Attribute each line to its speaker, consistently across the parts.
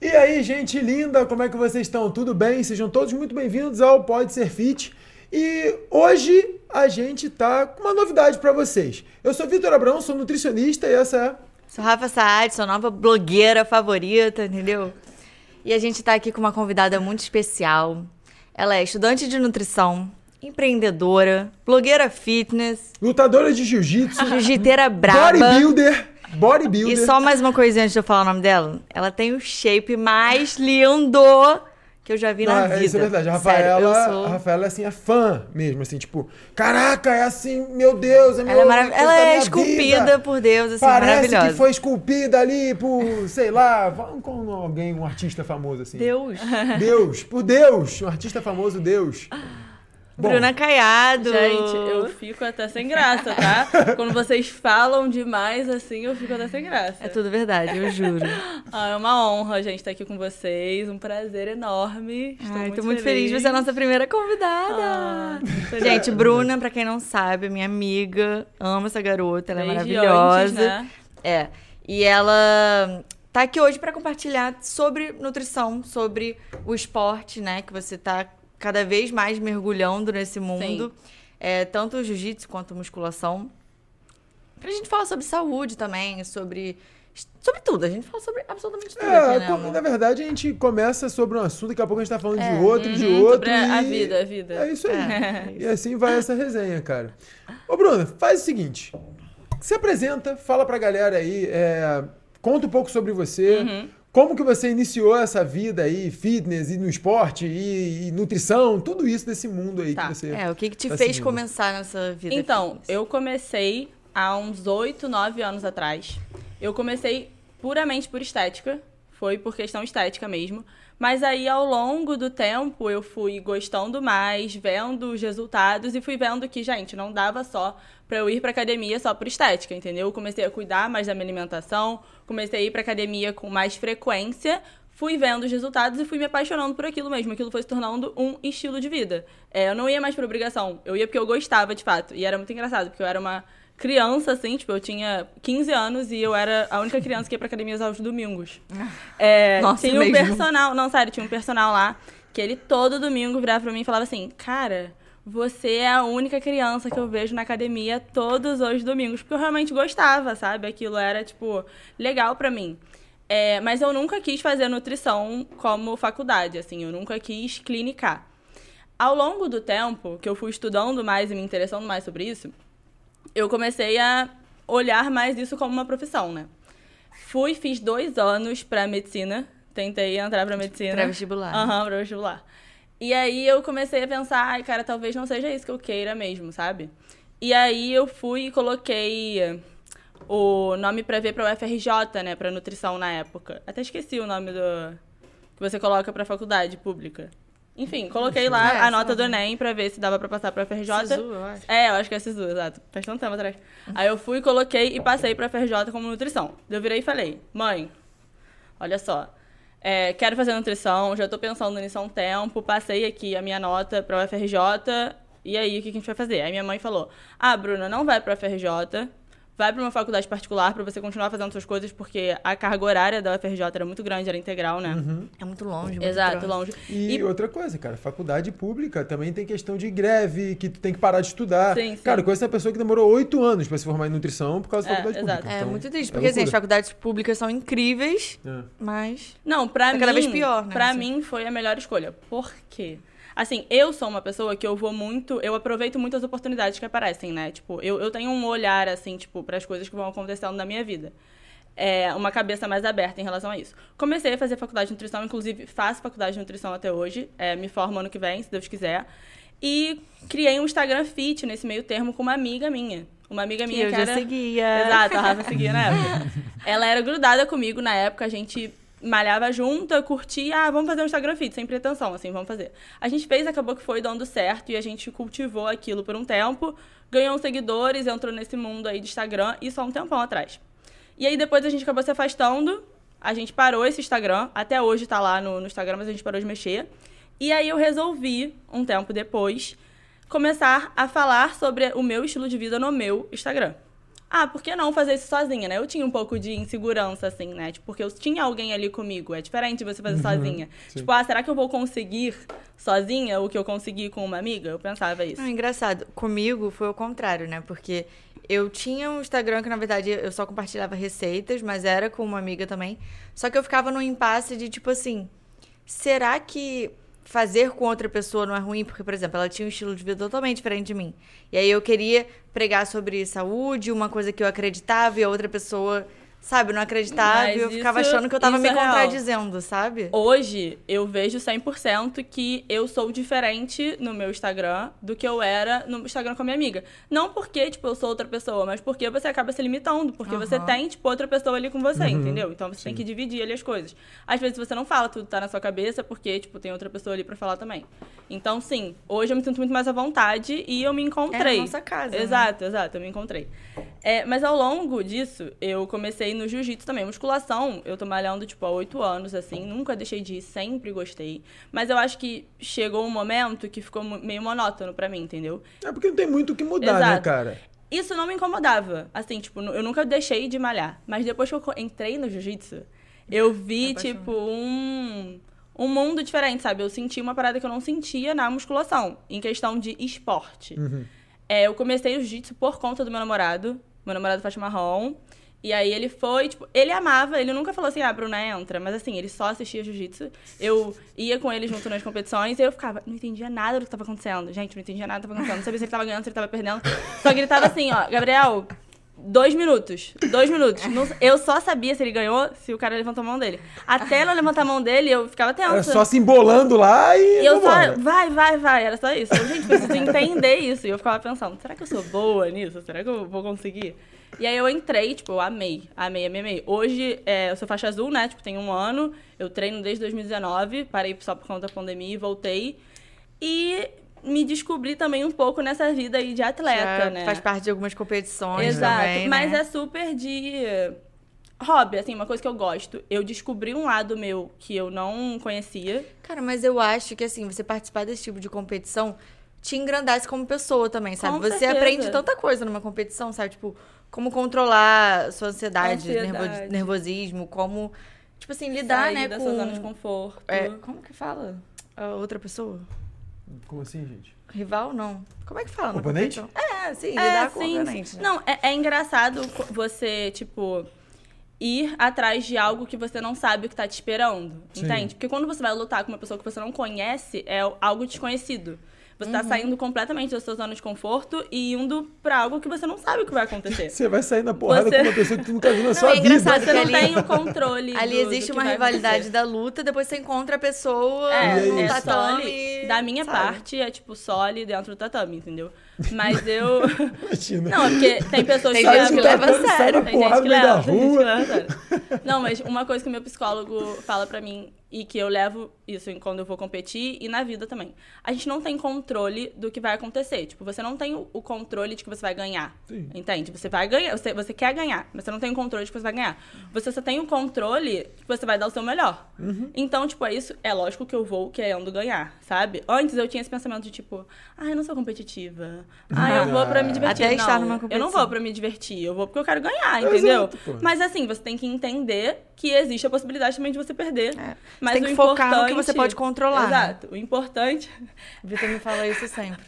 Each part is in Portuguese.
Speaker 1: E aí, gente linda, como é que vocês estão? Tudo bem? Sejam todos muito bem-vindos ao Pode Ser Fit. E hoje a gente tá com uma novidade para vocês. Eu sou Vitor Abrão, sou nutricionista e essa é
Speaker 2: Sou Rafa Saad, sua nova blogueira favorita, entendeu? E a gente tá aqui com uma convidada muito especial. Ela é estudante de nutrição, empreendedora, blogueira fitness,
Speaker 1: lutadora de jiu-jitsu,
Speaker 2: jiu-jiteira braba.
Speaker 1: bodybuilder, bodybuilder.
Speaker 2: E só mais uma coisinha antes de eu falar o nome dela. Ela tem o shape mais lindo que eu já vi
Speaker 1: Não,
Speaker 2: na
Speaker 1: é,
Speaker 2: vida.
Speaker 1: Isso é verdade. A
Speaker 2: Sério,
Speaker 1: Rafaela,
Speaker 2: eu sou...
Speaker 1: a Rafaela, assim, é fã mesmo, assim, tipo, caraca, é assim, meu Deus, é meu
Speaker 2: Ela é, marav- ela é esculpida
Speaker 1: vida.
Speaker 2: por Deus, assim,
Speaker 1: Parece
Speaker 2: maravilhosa.
Speaker 1: que foi esculpida ali por, sei lá, vamos com alguém, um artista famoso, assim.
Speaker 2: Deus.
Speaker 1: Deus, por Deus, um artista famoso, Deus. Bom,
Speaker 2: Bruna Caiado.
Speaker 3: Gente, eu fico até sem graça, tá? Quando vocês falam demais assim, eu fico até sem graça.
Speaker 2: É tudo verdade, eu juro.
Speaker 3: Ah, é uma honra, gente, estar aqui com vocês. Um prazer enorme. Estou
Speaker 2: Ai,
Speaker 3: muito
Speaker 2: tô muito feliz de ser a nossa primeira convidada.
Speaker 3: Ah, feliz.
Speaker 2: Gente, Bruna, pra quem não sabe, é minha amiga, amo essa garota, ela é
Speaker 3: Desde
Speaker 2: maravilhosa.
Speaker 3: antes, né?
Speaker 2: É. E ela tá aqui hoje pra compartilhar sobre nutrição, sobre o esporte, né, que você tá cada vez mais mergulhando nesse mundo. É, tanto o jiu-jitsu quanto a musculação. Pra gente falar sobre saúde também, sobre sobre tudo. A gente fala sobre absolutamente tudo
Speaker 1: É,
Speaker 2: aqui, né,
Speaker 1: co-
Speaker 2: amor?
Speaker 1: na verdade, a gente começa sobre um assunto, daqui a pouco a gente tá falando
Speaker 2: É,
Speaker 1: de outro, de
Speaker 3: uhum,
Speaker 1: outro.
Speaker 3: sobre a
Speaker 1: e-
Speaker 3: vida, a vida.
Speaker 1: É isso aí.
Speaker 2: É,
Speaker 1: E assim vai essa resenha, cara. Ô, Bruna, faz o seguinte: se apresenta, fala pra galera aí, é, conta um pouco sobre você.
Speaker 3: Uhum.
Speaker 1: Como que você iniciou essa vida aí, fitness e no esporte e, e nutrição, tudo isso desse mundo aí
Speaker 3: Tá.
Speaker 1: que você.
Speaker 2: É, o que, que te
Speaker 1: tá
Speaker 2: fez
Speaker 1: seguindo.
Speaker 2: começar nessa vida?
Speaker 3: Então,
Speaker 2: fitness?
Speaker 3: eu comecei há uns 8, 9 anos atrás. Eu comecei puramente por estética. Foi por questão estética mesmo. Mas aí, ao longo do tempo, eu fui gostando mais, vendo os resultados e fui vendo que, gente, não dava só pra eu ir pra academia só por estética, entendeu? Eu comecei a cuidar mais da minha alimentação, comecei a ir pra academia com mais frequência, fui vendo os resultados e fui me apaixonando por aquilo mesmo. Aquilo foi se tornando um estilo de vida. É, eu não ia mais por obrigação, eu ia porque eu gostava de fato. E era muito engraçado, porque eu era uma criança, assim, tipo, eu tinha 15 anos e eu era a única criança que ia pra academia aos domingos. É,
Speaker 2: Nossa,
Speaker 3: tinha um
Speaker 2: mesmo.
Speaker 3: personal, não, sério, tinha um personal lá que ele todo domingo virava pra mim e falava assim, cara. Você é a única criança que eu vejo na academia todos os domingos. Porque eu realmente gostava, sabe? Aquilo era, tipo, legal pra mim. É, mas eu nunca quis fazer nutrição como faculdade, assim, eu nunca quis clinicar. Ao longo do tempo que eu fui estudando mais e me interessando mais sobre isso, eu comecei a olhar mais isso como uma profissão, né? Fui, fiz dois anos pra medicina, tentei entrar pra medicina.
Speaker 2: Pré-vestibular, né?
Speaker 3: Aham, pra vestibular. E aí eu comecei a pensar, ai, cara, talvez não seja isso que eu queira mesmo, sabe? E aí eu fui e coloquei o nome pra ver pra UFRJ, né, pra nutrição na época. Até esqueci o nome do que você coloca pra faculdade pública. Enfim, coloquei lá
Speaker 2: É,
Speaker 3: a nota do. Enem pra ver se dava pra passar pra UFRJ.
Speaker 2: Sisu, eu acho.
Speaker 3: É, eu acho que é SISU, exato. Faz tanto tempo atrás. Aí eu fui, coloquei e passei pra FRJ como nutrição. Eu virei e falei, mãe, olha só, é, quero fazer nutrição, já tô pensando nisso há um tempo, passei aqui a minha nota pra UFRJ, e aí o que que a gente vai fazer? Aí minha mãe falou, ah, Bruna, não vai pra UFRJ, vai pra uma faculdade particular pra você continuar fazendo suas coisas, porque a carga horária da UFRJ era muito grande, era integral, né?
Speaker 2: É muito longe, muito
Speaker 3: Exato, longe.
Speaker 1: E,
Speaker 3: E
Speaker 1: outra coisa, cara, faculdade pública também tem questão de greve, que tu tem que parar de estudar.
Speaker 3: Sim, sim.
Speaker 1: Cara, eu conheço uma pessoa que demorou oito anos pra se formar em nutrição por causa da
Speaker 3: É,
Speaker 1: faculdade
Speaker 3: exato.
Speaker 1: pública.
Speaker 2: É
Speaker 1: Então,
Speaker 2: muito triste,
Speaker 1: é
Speaker 2: porque assim, as faculdades públicas são incríveis,
Speaker 1: É.
Speaker 2: mas.
Speaker 3: Não, pra
Speaker 2: Tá
Speaker 3: mim.
Speaker 2: cada vez pior, né,
Speaker 3: Pra
Speaker 2: assim.
Speaker 3: mim foi a melhor escolha. Por quê? Assim, eu sou uma pessoa que eu vou muito. Eu aproveito muito as oportunidades que aparecem, né? Tipo, eu, eu tenho um olhar, assim, tipo, para as coisas que vão acontecendo na minha vida. É, uma cabeça mais aberta em relação a isso. Comecei a fazer faculdade de nutrição, inclusive faço faculdade de nutrição até hoje. É, me formo ano que vem, se Deus quiser. E criei um Instagram fit nesse meio termo com uma amiga minha. Uma amiga
Speaker 2: Que
Speaker 3: minha
Speaker 2: eu
Speaker 3: que
Speaker 2: já
Speaker 3: era...
Speaker 2: seguia.
Speaker 3: Exato, a Rafa seguia na época. Ela era grudada comigo na época, a gente malhava junta, curtia, ah, vamos fazer um Instagram Fit, sem pretensão, assim, vamos fazer. A gente fez, acabou que foi dando certo e a gente cultivou aquilo por um tempo, ganhou seguidores, entrou nesse mundo aí de Instagram, isso há um tempão atrás. E aí depois a gente acabou se afastando, a gente parou esse Instagram, até hoje tá lá no, no Instagram, mas a gente parou de mexer. E aí eu resolvi, um tempo depois, começar a falar sobre o meu estilo de vida no meu Instagram. Ah, por que não fazer isso sozinha, né? Eu tinha um pouco de insegurança, assim, né? Tipo, porque eu tinha alguém ali comigo. É diferente você fazer uhum, sozinha. Sim. Tipo, ah, será que eu vou conseguir sozinha o que eu consegui com uma amiga? Eu pensava isso.
Speaker 2: Não, engraçado. Comigo foi o contrário, né? Porque eu tinha um Instagram que, na verdade, eu só compartilhava receitas, mas era com uma amiga também. Só que eu ficava num impasse de, tipo assim, será que fazer com outra pessoa não é ruim, porque, por exemplo, ela tinha um estilo de vida totalmente diferente de mim. E aí eu queria pregar sobre saúde, uma coisa que eu acreditava, e a outra pessoa Sabe, não acreditava e eu ficava achando que eu tava me é contradizendo, real. sabe?
Speaker 3: Hoje, eu vejo 100% que eu sou diferente no meu Instagram do que eu era no Instagram com a minha amiga. Não porque, tipo, eu sou outra pessoa, mas porque você acaba se limitando. Porque uhum. você tem, tipo, outra pessoa ali com você, uhum. entendeu? Então você Sim. tem que dividir ali as coisas. Às vezes você não fala, tudo tá na sua cabeça, porque, tipo, tem outra pessoa ali pra falar também. Então, sim, hoje eu me sinto muito mais à vontade e eu me encontrei. É
Speaker 2: a nossa casa.
Speaker 3: Né? Exato, né? exato, eu me encontrei. É, mas ao longo disso, eu comecei no jiu-jitsu também. Musculação, eu tô malhando, tipo, há oito anos, assim. Nunca deixei de ir, sempre gostei. Mas eu acho que chegou um momento que ficou meio monótono para mim, entendeu?
Speaker 1: É porque não tem muito o que mudar, né, Exato. né, cara?
Speaker 3: Isso não me incomodava. Assim, tipo, eu nunca deixei de malhar. Mas depois que eu entrei no jiu-jitsu, eu vi, tipo, um um mundo diferente, sabe? Eu senti uma parada que eu não sentia na musculação, em questão de esporte. Uhum. É, eu comecei o jiu-jitsu por conta do meu namorado. Meu namorado faz marrom. E aí ele foi, tipo, ele amava, ele nunca falou assim, ah, Bruna, entra. Mas assim, ele só assistia jiu-jitsu. Eu ia com ele junto nas competições e eu ficava, não entendia nada do que estava acontecendo. Gente, não entendia nada do que estava acontecendo. Não sabia se ele estava ganhando, se ele estava perdendo. Só que ele tava assim, ó, Gabriel, dois minutos. Dois minutos. eu só sabia se ele ganhou se o cara levantou a mão dele. Até não levantar a mão dele, eu ficava tensa. Era
Speaker 1: só se embolando lá e.
Speaker 3: e eu só, vai, vai, vai. Era só isso. Eu, gente, preciso entender isso. E eu ficava pensando, será que eu sou boa nisso? Será que eu vou conseguir? E aí eu entrei, tipo, eu amei, amei, amei, amei. Hoje é, eu sou faixa azul, né? Tipo, tem um ano. Eu treino desde 2019, parei só por conta da pandemia e voltei. E me descobri também um pouco nessa vida aí de atleta, Já né?
Speaker 2: Faz parte de algumas competições
Speaker 3: Exato,
Speaker 2: também,
Speaker 3: mas
Speaker 2: né?
Speaker 3: é super de hobby, assim, uma coisa que eu gosto. Eu descobri um lado meu que eu não conhecia.
Speaker 2: Cara, mas eu acho que, assim, você participar desse tipo de competição te engrandece como pessoa também, sabe? Com você certeza. aprende tanta coisa numa competição, sabe? Tipo, como controlar sua ansiedade, ansiedade. nervosismo, como, tipo assim, lidar,
Speaker 3: Sair
Speaker 2: né,
Speaker 3: dessa com... zona de conforto.
Speaker 2: É, como que fala? A outra pessoa?
Speaker 1: Como assim, gente?
Speaker 2: Rival, não. Como é que fala?
Speaker 1: Oponente?
Speaker 2: É, sim, é, lidar com
Speaker 3: sim,
Speaker 2: oponente.
Speaker 3: Né? Não, é, é engraçado você, tipo ir atrás de algo que você não sabe o que tá te esperando. Sim. Entende? Porque quando você vai lutar com uma pessoa que você não conhece, é algo desconhecido. Você tá uhum. tá saindo completamente da sua zona de conforto e indo pra algo que você não sabe o que vai acontecer.
Speaker 1: Você vai sair na porrada você... com uma pessoa que tu nunca viu na não, sua
Speaker 3: é
Speaker 1: vida.
Speaker 3: Você não ali... tem o controle.
Speaker 2: Ali
Speaker 3: do,
Speaker 2: existe
Speaker 3: do
Speaker 2: uma rivalidade da luta, depois você encontra a pessoa é, no é tatame.
Speaker 3: Da minha sabe? parte, é tipo só ali dentro do tatame, entendeu? Mas eu. Imagina. Não, porque tem pessoas
Speaker 2: tem que, gente que leva a sério.
Speaker 3: Tem gente que leva, tem gente que leva a sério. Não, mas uma coisa que o meu psicólogo fala pra mim e que eu levo isso quando eu vou competir e na vida também. A gente não tem controle do que vai acontecer. Tipo, você não tem o controle de que você vai ganhar. Sim. Entende? Você vai ganhar, você, você quer ganhar, mas você não tem o controle de que você vai ganhar. Você só tem o controle que você vai dar o seu melhor. Uhum. Então, tipo, é isso. É lógico que eu vou querendo ganhar, sabe? Antes eu tinha esse pensamento de tipo, ah, eu não sou competitiva. Ah, eu vou pra me divertir.
Speaker 2: Até
Speaker 3: não,
Speaker 2: estar numa competição.
Speaker 3: Eu não vou pra me divertir, eu vou porque eu quero ganhar, entendeu? Exato, mas assim, você tem que entender que existe a possibilidade também de você perder. É.
Speaker 2: Mas tem que focar no que você pode controlar.
Speaker 3: Exato. O importante.
Speaker 2: O Vitor me fala isso sempre.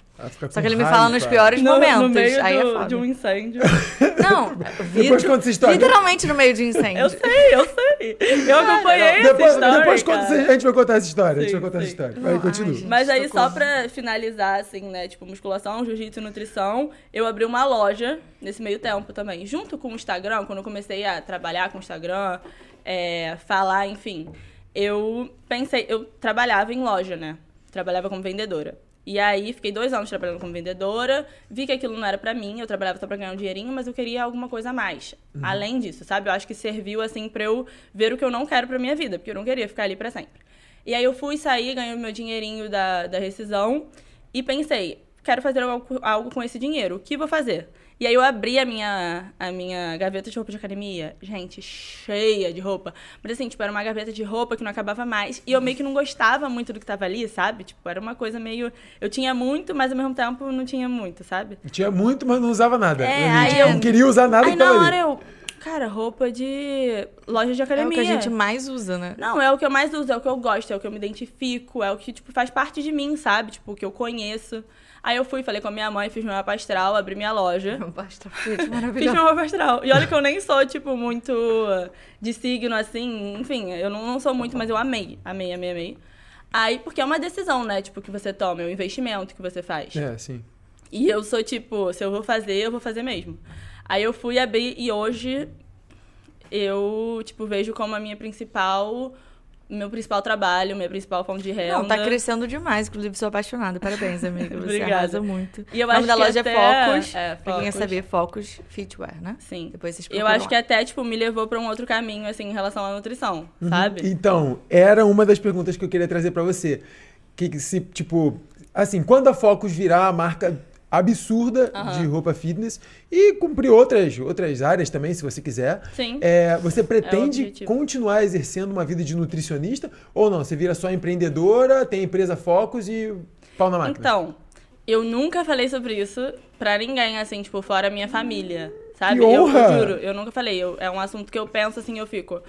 Speaker 2: Só que ele me fala nos piores no, momentos.
Speaker 3: No meio
Speaker 2: Aí
Speaker 3: do, é de um incêndio.
Speaker 2: Não, depois conta essa história. Literalmente no meio de um incêndio.
Speaker 3: Eu sei, eu sei. Eu acompanhei
Speaker 1: depois,
Speaker 3: essa história.
Speaker 1: Depois conta, a gente vai contar essa história. Sim, a gente vai contar sim. essa história. Vai, continua.
Speaker 3: Mas aí, só pra finalizar, assim, né? Tipo, musculação, jiu-jitsu e nutrição, eu abri uma loja nesse meio tempo também. Junto com o Instagram, quando eu comecei a trabalhar com o Instagram, é, falar, enfim eu pensei, eu trabalhava em loja, né? Trabalhava como vendedora. E aí, fiquei dois anos trabalhando como vendedora, vi que aquilo não era para mim, eu trabalhava só pra ganhar um dinheirinho, mas eu queria alguma coisa a mais. Uhum. Além disso, sabe? Eu acho que serviu, assim, pra eu ver o que eu não quero pra minha vida, porque eu não queria ficar ali para sempre. E aí eu fui sair, ganhei o meu dinheirinho da, da rescisão e pensei, quero fazer algo, algo com esse dinheiro, o que vou fazer? E aí eu abri a minha, a minha gaveta de roupa de academia, gente, cheia de roupa. Mas assim, tipo, era uma gaveta de roupa que não acabava mais. E eu meio que não gostava muito do que tava ali, sabe? Tipo, era uma coisa meio. Eu tinha muito, mas ao mesmo tempo não tinha muito, sabe?
Speaker 1: Tinha muito, mas não usava nada.
Speaker 3: É,
Speaker 1: eu
Speaker 3: aí eu-
Speaker 1: não queria usar nada
Speaker 3: aí
Speaker 1: que
Speaker 3: na
Speaker 1: tava
Speaker 3: hora
Speaker 1: ali.
Speaker 3: eu. Cara, roupa de loja de
Speaker 2: É
Speaker 3: academia.
Speaker 2: o que a gente mais usa, né?
Speaker 3: Não, é o que eu mais uso, é o que eu gosto, é o que eu me identifico, é o que, tipo, faz parte de mim, sabe? Tipo, o que eu conheço. Aí eu fui, falei com a minha mãe, fiz meu mapa astral, abri minha loja.
Speaker 2: Basta, gente,
Speaker 3: Fiz
Speaker 2: maravilhoso.
Speaker 3: meu mapa astral. E olha que eu nem sou, tipo, muito de signo, assim. Enfim, eu não, não sou muito, mas eu amei. Amei, amei, amei. Aí, porque é uma decisão, né? Tipo, que você toma, é um investimento que você faz.
Speaker 1: É, sim.
Speaker 3: E eu sou, tipo, se eu vou fazer, eu vou fazer mesmo. Aí eu fui abrir e hoje eu, tipo, vejo como a minha principal... Meu principal trabalho, minha principal fonte de renda.
Speaker 2: Não, tá crescendo demais. Inclusive, sou apaixonada. Parabéns, amiga. Você
Speaker 3: Obrigada.
Speaker 2: arrasa muito.
Speaker 3: E eu
Speaker 2: o nome
Speaker 3: acho
Speaker 2: da
Speaker 3: que
Speaker 2: loja
Speaker 3: até-
Speaker 2: é Focus.
Speaker 3: é,
Speaker 2: Pra quem quer
Speaker 3: Focus.
Speaker 2: saber, Focus Fitwear, né?
Speaker 3: Sim.
Speaker 2: Depois vocês
Speaker 3: Eu acho que até, tipo, me levou pra um outro caminho, assim, em relação à nutrição,
Speaker 2: Uhum.
Speaker 3: sabe?
Speaker 1: Então, era uma das perguntas que eu queria trazer pra você. Que que se, tipo, assim, quando a Focus virar a marca absurda
Speaker 3: Aham.
Speaker 1: de roupa fitness e cumprir outras, outras áreas também, se você quiser,
Speaker 3: Sim.
Speaker 1: é, você pretende
Speaker 3: objetivo.
Speaker 1: continuar exercendo uma vida de nutricionista ou não? Você vira só empreendedora, tem empresa Focus e pau na máquina?
Speaker 3: Então, eu nunca falei sobre isso pra ninguém, assim, tipo, fora a minha família, sabe?
Speaker 1: Que
Speaker 3: Eu,
Speaker 1: honra!
Speaker 3: eu juro, eu nunca falei. Eu- é um assunto que eu penso, assim, eu fico...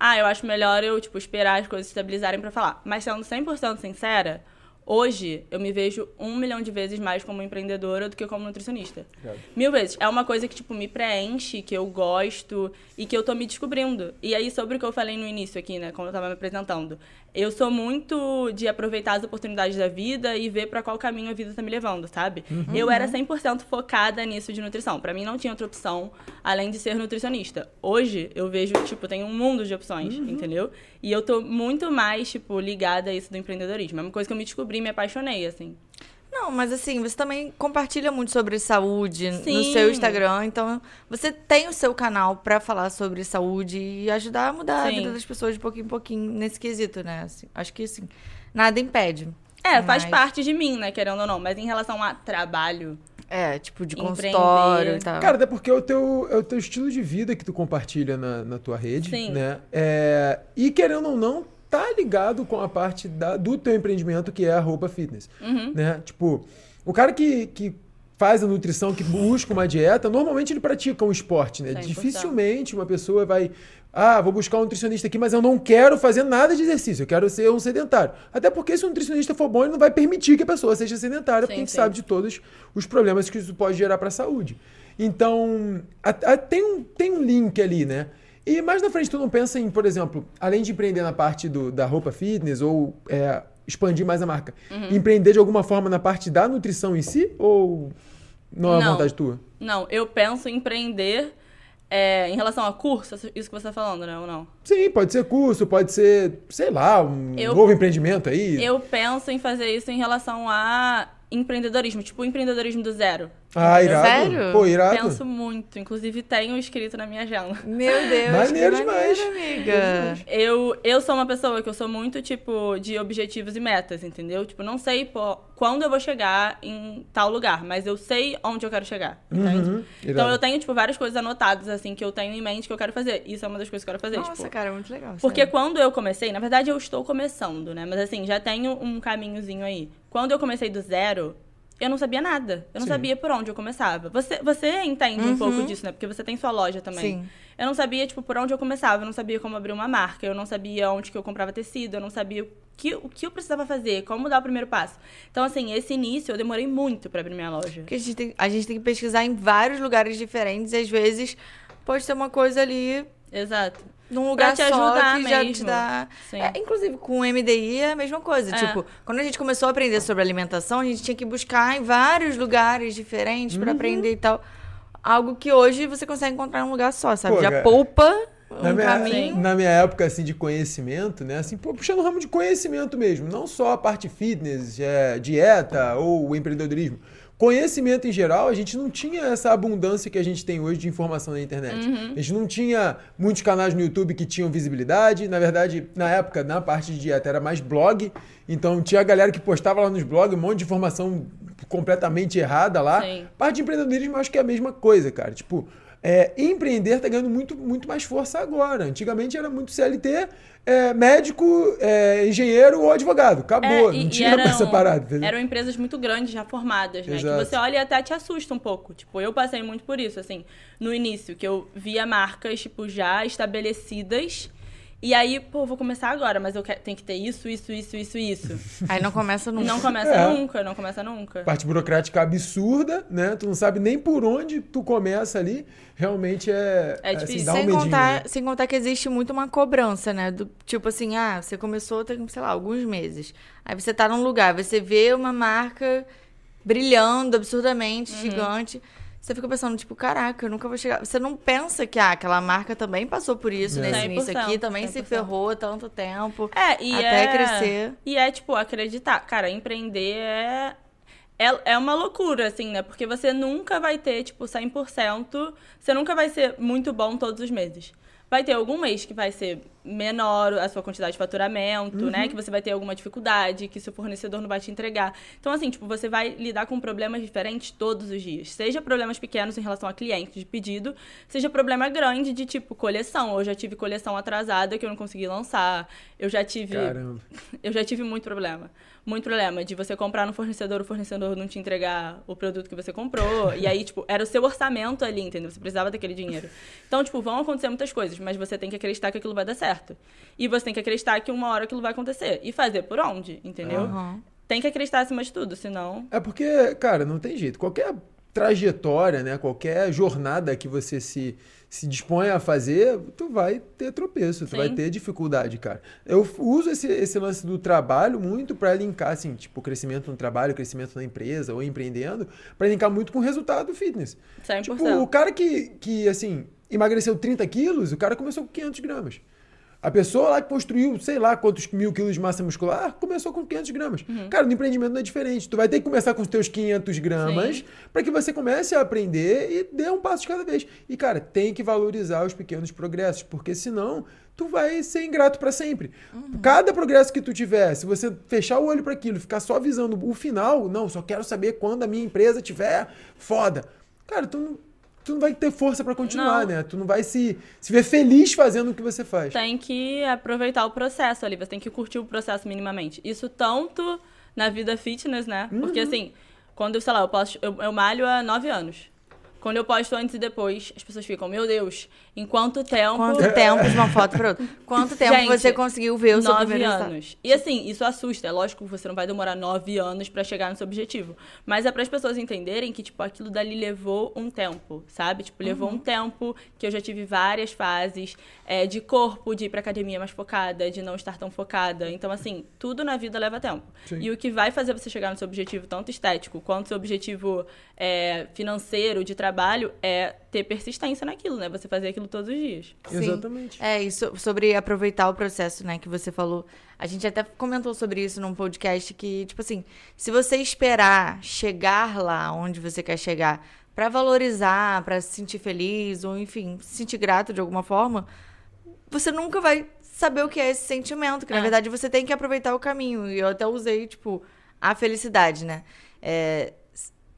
Speaker 3: Ah, eu acho melhor eu, tipo, esperar as coisas estabilizarem pra falar. Mas sendo 100% sincera, hoje eu me vejo um milhão de vezes mais como empreendedora do que como nutricionista. Mil vezes. É uma coisa que, tipo, me preenche, que eu gosto e que eu tô me descobrindo. E aí, sobre o que eu falei no início aqui, né, quando eu tava me apresentando. Eu sou muito de aproveitar as oportunidades da vida e ver pra qual caminho a vida tá me levando, sabe? Eu era 100% focada nisso de nutrição. Pra mim não tinha outra opção além de ser nutricionista. Hoje, eu vejo, tipo, tem um mundo de opções, entendeu? E eu tô muito mais, tipo, ligada a isso do empreendedorismo. É uma coisa que eu me descobri e me apaixonei, assim.
Speaker 2: Não, mas assim, você também compartilha muito sobre saúde no
Speaker 3: Sim.
Speaker 2: seu Instagram. Então, você tem o seu canal pra falar sobre saúde e ajudar a mudar a
Speaker 3: Sim.
Speaker 2: vida das pessoas de pouquinho em pouquinho nesse quesito, né? Assim, acho que, assim, nada impede.
Speaker 3: É, faz
Speaker 2: Mas-
Speaker 3: parte de mim, né, querendo ou não. Mas em relação a trabalho,
Speaker 2: É, tipo, de consultório e tal.
Speaker 1: Cara, até porque é o teu, é o teu estilo de vida que tu compartilha na, na tua rede,
Speaker 3: Sim.
Speaker 1: né? É, e querendo ou não, tá ligado com a parte da- do teu empreendimento que é a roupa fitness,
Speaker 3: Uhum.
Speaker 1: né? Tipo, o cara que, que faz a nutrição, que busca uma dieta, normalmente ele pratica um esporte, né?
Speaker 3: 100%.
Speaker 1: Dificilmente uma pessoa vai... Ah, vou buscar um nutricionista aqui, mas eu não quero fazer nada de exercício, eu quero ser um sedentário. Até porque se o nutricionista for bom, ele não vai permitir que a pessoa seja sedentária, porque a
Speaker 3: Sim,
Speaker 1: gente
Speaker 3: sim.
Speaker 1: sabe de todos os problemas que isso pode gerar para a saúde. Então, a- a- tem, um, tem um link ali, né? E mais na frente, tu não pensa em, por exemplo, além de empreender na parte do, da roupa fitness ou é, expandir mais a marca,
Speaker 3: Uhum.
Speaker 1: empreender de alguma forma na parte da nutrição em si? Ou não é
Speaker 3: Não.
Speaker 1: vontade tua?
Speaker 3: Não, eu penso em empreender é, em relação a curso, isso que você tá falando, né? Ou não?
Speaker 1: Sim, pode ser curso, pode ser, sei lá, um
Speaker 3: Eu-
Speaker 1: novo empreendimento aí.
Speaker 3: Eu penso em fazer isso em relação a empreendedorismo, tipo empreendedorismo do zero.
Speaker 1: Ah, irado.
Speaker 2: Sério?
Speaker 1: Pô, irado.
Speaker 3: Penso muito, inclusive tenho escrito na minha agenda.
Speaker 2: Meu Deus,
Speaker 1: Maneiro
Speaker 2: que
Speaker 1: demais.
Speaker 2: amiga.
Speaker 3: Eu, eu sou uma pessoa que eu sou muito, tipo, de objetivos e metas, entendeu? Tipo, não sei pô, quando eu vou chegar em tal lugar, mas eu sei onde eu quero chegar, entende?
Speaker 1: Uhum,
Speaker 3: Então eu tenho, tipo, várias coisas anotadas, assim, que eu tenho em mente que eu quero fazer. Isso é uma das coisas que eu quero fazer,
Speaker 2: Nossa,
Speaker 3: tipo...
Speaker 2: cara, muito legal.
Speaker 3: Porque
Speaker 2: sério.
Speaker 3: quando eu comecei, na verdade eu estou começando, né? Mas assim, já tenho um caminhozinho aí. Quando eu comecei do zero, eu não sabia nada. Eu não
Speaker 1: Sim.
Speaker 3: sabia por onde eu começava. Você, você entende um
Speaker 2: Uhum.
Speaker 3: pouco disso, né? Porque você tem sua loja também.
Speaker 2: Sim.
Speaker 3: Eu não sabia, tipo, por onde eu começava. Eu não sabia como abrir uma marca. Eu não sabia onde que eu comprava tecido. Eu não sabia o que, o que eu precisava fazer. Como dar o primeiro passo. Então, assim, esse início eu demorei muito pra abrir minha loja.
Speaker 2: Porque a gente, tem, a gente tem que pesquisar em vários lugares diferentes e às vezes pode ter uma coisa ali
Speaker 3: Exato.
Speaker 2: num lugar
Speaker 3: te
Speaker 2: só
Speaker 3: ajudar
Speaker 2: que já te
Speaker 3: mesmo.
Speaker 2: dá.
Speaker 3: Sim.
Speaker 2: É, inclusive, com o MDI é a mesma coisa.
Speaker 3: É.
Speaker 2: Tipo, quando a gente começou a aprender sobre alimentação, a gente tinha que buscar em vários lugares diferentes
Speaker 1: Uhum.
Speaker 2: pra aprender e tal. Algo que hoje você consegue encontrar em um lugar só, sabe?
Speaker 1: Pô,
Speaker 2: Já
Speaker 1: cara.
Speaker 2: poupa
Speaker 1: Na
Speaker 2: um
Speaker 1: minha,
Speaker 2: caminho.
Speaker 1: na minha época, assim, de conhecimento, né? Assim, pô, puxando o ramo de conhecimento mesmo. Não só a parte fitness, é, dieta ou empreendedorismo. Conhecimento em geral, a gente não tinha essa abundância que a gente tem hoje de informação na internet.
Speaker 3: Uhum.
Speaker 1: A gente não tinha muitos canais no YouTube que tinham visibilidade. Na verdade, na época, na parte de dieta, era mais blog. Então, tinha a galera que postava lá nos blogs um monte de informação completamente errada lá.
Speaker 3: Sim.
Speaker 1: Parte de empreendedorismo acho que é a mesma coisa, cara. Tipo, é, empreender tá ganhando muito, muito mais força agora. Antigamente era muito CLT, é, médico, é, engenheiro ou advogado. Acabou.
Speaker 3: É, e-
Speaker 1: não tinha
Speaker 3: eram-
Speaker 1: mais separado. entendeu?
Speaker 3: Eram empresas muito grandes, já formadas, né?
Speaker 1: Exato.
Speaker 3: Que você olha e até te assusta um pouco. Tipo, eu passei muito por isso, assim, no início, que eu via marcas, tipo, já estabelecidas. E aí, pô, vou começar agora, mas eu que- tenho que ter isso, isso, isso, isso, isso.
Speaker 2: Aí não começa nunca.
Speaker 3: Não começa
Speaker 1: É.
Speaker 3: nunca, não começa nunca.
Speaker 1: Parte burocrática absurda, né? Tu não sabe nem por onde tu começa ali. Realmente é.
Speaker 3: É difícil.
Speaker 1: dá um
Speaker 2: sem,
Speaker 1: medinho,
Speaker 2: contar,
Speaker 1: né?
Speaker 2: sem contar que existe muito uma cobrança, né? Do, tipo assim, ah, você começou tem, sei lá, alguns meses. Aí você tá num lugar, você vê uma marca brilhando absurdamente,
Speaker 3: Uhum.
Speaker 2: gigante. Você fica pensando, tipo, caraca, eu nunca vou chegar. Você não pensa que ah, aquela marca também passou por isso
Speaker 1: É.
Speaker 2: nesse início aqui,
Speaker 3: 100%,
Speaker 2: também se
Speaker 3: 100%.
Speaker 2: ferrou há tanto tempo.
Speaker 3: É, e
Speaker 2: Até
Speaker 3: é...
Speaker 2: crescer.
Speaker 3: E é, tipo, acreditar. Cara, empreender é... É, é uma loucura, assim, né? Porque você nunca vai ter, tipo, 100%. Você nunca vai ser muito bom todos os meses. Vai ter algum mês que vai ser menor a sua quantidade de faturamento, né? Que você vai ter alguma dificuldade, que seu fornecedor não vai te entregar. Então, assim, tipo, você vai lidar com problemas diferentes todos os dias. Seja problemas pequenos em relação a cliente de pedido, seja problema grande de, tipo, coleção. Eu já tive coleção atrasada que eu não consegui lançar. Eu já tive...
Speaker 1: Caramba.
Speaker 3: Eu já tive muito problema. Muito problema de você comprar no fornecedor, o fornecedor não te entregar o produto que você comprou. e aí, tipo, era o seu orçamento ali, entendeu? Você precisava daquele dinheiro. Então, tipo, vão acontecer muitas coisas, mas você tem que acreditar que aquilo vai dar certo. E você tem que acreditar que uma hora aquilo vai acontecer. E fazer por onde, entendeu?
Speaker 2: Aham.
Speaker 3: Tem que acreditar acima de tudo, senão.
Speaker 1: É porque, cara, não tem jeito. Qualquer trajetória, né? Qualquer jornada que você se, se dispõe a fazer, tu vai ter tropeço, tu
Speaker 3: Sim.
Speaker 1: vai ter dificuldade, cara. Eu uso esse, esse lance do trabalho muito pra linkar, assim, tipo, crescimento no trabalho, crescimento na empresa ou empreendendo, pra linkar muito com o resultado do fitness.
Speaker 3: 100%.
Speaker 1: Tipo, o cara que, que, assim, emagreceu 30 quilos, o cara começou com 500 gramas. A pessoa lá que construiu, sei lá quantos mil quilos de massa muscular, começou com 500 gramas.
Speaker 3: Uhum.
Speaker 1: Cara, no empreendimento não é diferente. Tu vai ter que começar com os teus 500 gramas para que você comece a aprender e dê um passo de cada vez. E, cara, tem que valorizar os pequenos progressos, porque senão tu vai ser ingrato para sempre.
Speaker 3: Uhum.
Speaker 1: Cada progresso que tu tiver, se você fechar o olho para aquilo, ficar só visando o final, não, só quero saber quando a minha empresa tiver foda. Cara, tu não, tu não vai ter força para continuar,
Speaker 3: Não.
Speaker 1: né? Tu não vai se, se ver feliz fazendo o que você faz.
Speaker 3: tem que aproveitar o processo ali, você tem que curtir o processo minimamente. Isso tanto na vida fitness, né? Porque assim, quando, sei lá, eu, posto, eu, eu malho há nove anos. Quando eu posto antes e depois, as pessoas ficam, meu Deus, em quanto tempo.
Speaker 2: Quanto tempo de uma foto pra outra? Quanto tempo
Speaker 3: Gente,
Speaker 2: você conseguiu ver o seu
Speaker 3: nove anos. E assim, isso assusta. É lógico que você não vai demorar nove anos pra chegar no seu objetivo. Mas é para as pessoas entenderem que, tipo, aquilo dali levou um tempo, sabe? Tipo, levou
Speaker 2: Uhum.
Speaker 3: um tempo que eu já tive várias fases é, de corpo, de ir pra academia mais focada, de não estar tão focada. Então, assim, tudo na vida leva tempo.
Speaker 1: Sim.
Speaker 3: E o que vai fazer você chegar no seu objetivo, tanto estético quanto seu objetivo é, financeiro, de trabalho, é ter persistência naquilo, né? Você fazer aquilo todos os dias.
Speaker 2: Sim.
Speaker 1: Exatamente.
Speaker 2: É, isso sobre aproveitar o processo, né, que você falou. A gente até comentou sobre isso num podcast que, tipo assim, se você esperar chegar lá onde você quer chegar pra valorizar, pra se sentir feliz ou enfim, se sentir grato de alguma forma, você nunca vai saber o que é esse sentimento, que na
Speaker 3: É.
Speaker 2: verdade você tem que aproveitar o caminho. E eu até usei, tipo, a felicidade, né? É,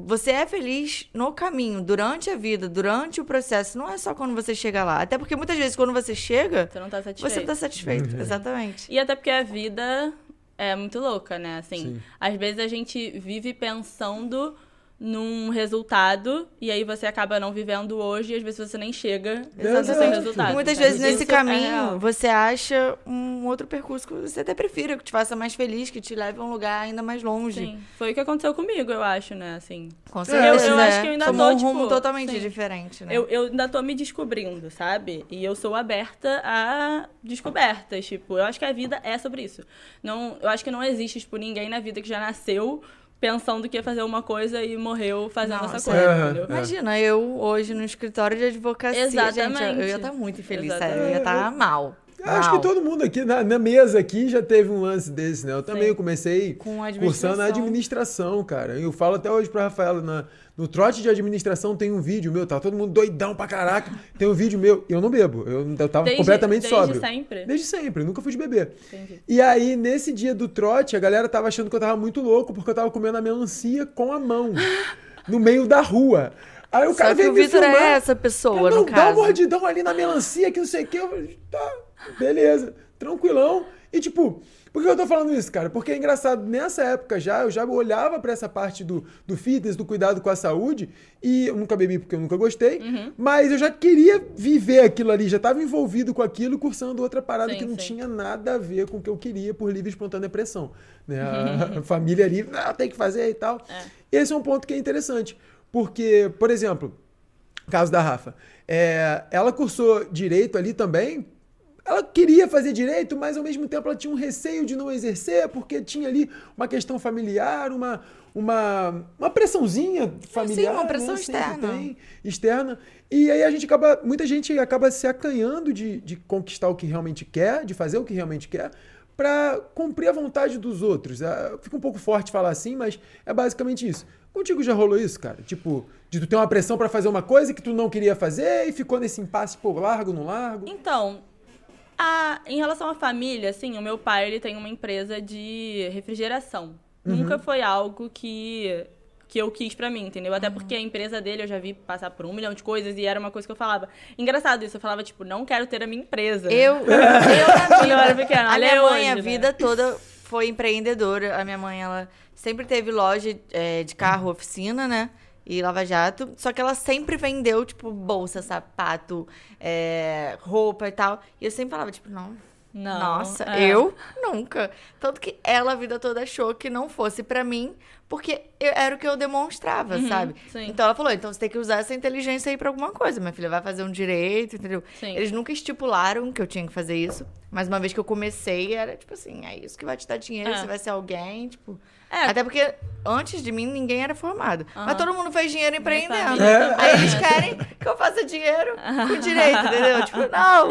Speaker 2: você é feliz no caminho, durante a vida, durante o processo. Não é só quando você chega lá. Até porque muitas vezes quando você chega,
Speaker 3: Você não tá satisfeito.
Speaker 2: você tá satisfeito. Exatamente.
Speaker 3: E até porque a vida é muito louca, né? Assim,
Speaker 1: Sim.
Speaker 3: às vezes a gente vive pensando num resultado e aí você acaba não vivendo hoje e às vezes você nem chega seu resultado.
Speaker 2: E muitas vezes nesse
Speaker 3: Isso é
Speaker 2: caminho
Speaker 3: real.
Speaker 2: você acha um outro percurso que você até prefira, que te faça mais feliz, que te leve a um lugar ainda mais longe.
Speaker 3: Sim, foi o que aconteceu comigo, eu acho, né? Assim,
Speaker 2: Com
Speaker 1: eu
Speaker 2: certeza.
Speaker 3: acho
Speaker 2: é.
Speaker 3: que eu ainda
Speaker 2: Tomou
Speaker 3: tô,
Speaker 2: um
Speaker 3: tipo,
Speaker 2: rumo totalmente
Speaker 3: sim.
Speaker 2: diferente, né?
Speaker 3: eu, eu ainda tô me descobrindo, sabe? E eu sou aberta a descobertas. Tipo, eu acho que a vida é sobre isso. Não, eu acho que não existe, tipo, ninguém na vida que já nasceu pensando que ia fazer uma coisa e morreu fazendo
Speaker 2: Não,
Speaker 3: essa coisa,
Speaker 1: É,
Speaker 3: entendeu?
Speaker 2: Imagina, eu hoje no escritório de advocacia, gente, eu- eu ia
Speaker 3: Exatamente.
Speaker 2: estar muito infeliz, sério. Eu
Speaker 3: Exatamente.
Speaker 2: ia estar mal.
Speaker 1: Acho que todo mundo aqui, na, na, mesa aqui, já teve um lance desse, né? Eu também Sim. comecei Com cursando a administração, cara. Eu falo até hoje pra Rafaela, na, no trote de administração tem um vídeo meu, tá todo mundo doidão pra caraca. Tem um vídeo meu, eu não bebo, eu, eu tava desde, completamente
Speaker 3: desde
Speaker 1: sóbrio.
Speaker 3: Desde sempre?
Speaker 1: Desde sempre, nunca fui de beber. Entendi. E aí, nesse dia do trote, a galera tava achando que eu tava muito louco, porque eu tava comendo a melancia com a mão, no meio da rua. Aí o Só cara veio
Speaker 2: que o Vitor é essa pessoa, não, no
Speaker 1: dá
Speaker 2: caso.
Speaker 1: um mordidão ali na melancia, que não sei o que. Eu, tá, beleza, tranquilão. E tipo, por que eu tô falando isso, cara? Porque é engraçado, nessa época já, eu já olhava para essa parte do, do fitness, do cuidado com a saúde, e eu nunca bebi porque eu nunca gostei, uhum. mas eu já queria viver aquilo ali, já estava envolvido com aquilo, cursando outra parada sim, que não sim. tinha nada a ver com o que eu queria por livre e espontânea pressão. Né? A, a família ali, ah, tem que fazer e tal. É. Esse é um ponto que é interessante, porque, por exemplo, caso da Rafa, é, ela cursou direito ali também ela queria fazer direito, mas ao mesmo tempo ela tinha um receio de não exercer, porque tinha ali uma questão familiar, uma, uma, uma pressãozinha familiar.
Speaker 2: Sim, uma pressão né? externa.
Speaker 1: Tem, externa. E aí a gente acaba, muita gente acaba se acanhando de, de conquistar o que realmente quer, de fazer o que realmente quer, para cumprir a vontade dos outros. É, fica um pouco forte falar assim, mas é basicamente isso. Contigo já rolou isso, cara? Tipo, de tu ter uma pressão para fazer uma coisa que tu não queria fazer e ficou nesse impasse, pô, largo, não largo?
Speaker 3: Então, em relação à família, assim, o meu pai ele tem uma empresa de refrigeração. Uhum. Nunca foi algo que que eu quis para mim, entendeu? Até uhum. porque a empresa dele eu já vi passar por um milhão de coisas e era uma coisa que eu falava. Engraçado isso, eu falava, tipo, não quero ter a minha empresa.
Speaker 2: Eu, eu na minha, era pequena, a minha mãe a né? vida toda foi empreendedora. A minha mãe, ela sempre teve loja é, de carro, oficina, né? E Lava Jato. Só que ela sempre vendeu, tipo, bolsa, sapato, é, roupa e tal. E eu sempre falava, tipo, não. Não, Nossa, é. eu nunca. Tanto que ela a vida toda achou que não fosse para mim, porque eu, era o que eu demonstrava, uhum, sabe? Sim. Então ela falou: então você tem que usar essa inteligência aí pra alguma coisa. Minha filha vai fazer um direito, entendeu? Sim. Eles nunca estipularam que eu tinha que fazer isso. Mas uma vez que eu comecei, era tipo assim: é isso que vai te dar dinheiro, é. você vai ser alguém, tipo. É. Até porque antes de mim ninguém era formado. Uhum. Mas todo mundo fez dinheiro empreendendo. É. Aí eles querem que eu faça dinheiro com direito, entendeu? Tipo, não.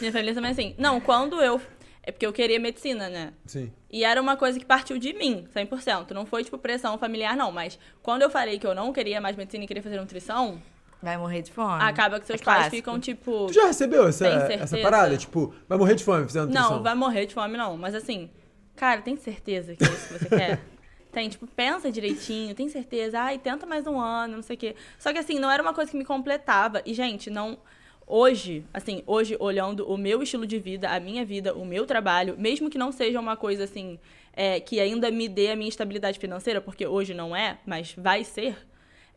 Speaker 3: Minha família também é assim. Não, quando eu. É porque eu queria medicina, né?
Speaker 1: Sim.
Speaker 3: E era uma coisa que partiu de mim, 100%. Não foi, tipo, pressão familiar, não. Mas quando eu falei que eu não queria mais medicina e queria fazer nutrição.
Speaker 2: Vai morrer de fome.
Speaker 3: Acaba que seus é pais clássico. ficam, tipo.
Speaker 1: Tu já recebeu essa, essa parada? Tipo, vai morrer de fome fazendo nutrição?
Speaker 3: Não, vai morrer de fome, não. Mas assim, cara, tem certeza que é isso que você quer? Tem, tipo, pensa direitinho, tem certeza, ai, tenta mais um ano, não sei o quê. Só que assim, não era uma coisa que me completava. E, gente, não. Hoje, assim, hoje, olhando o meu estilo de vida, a minha vida, o meu trabalho, mesmo que não seja uma coisa assim, é, que ainda me dê a minha estabilidade financeira, porque hoje não é, mas vai ser,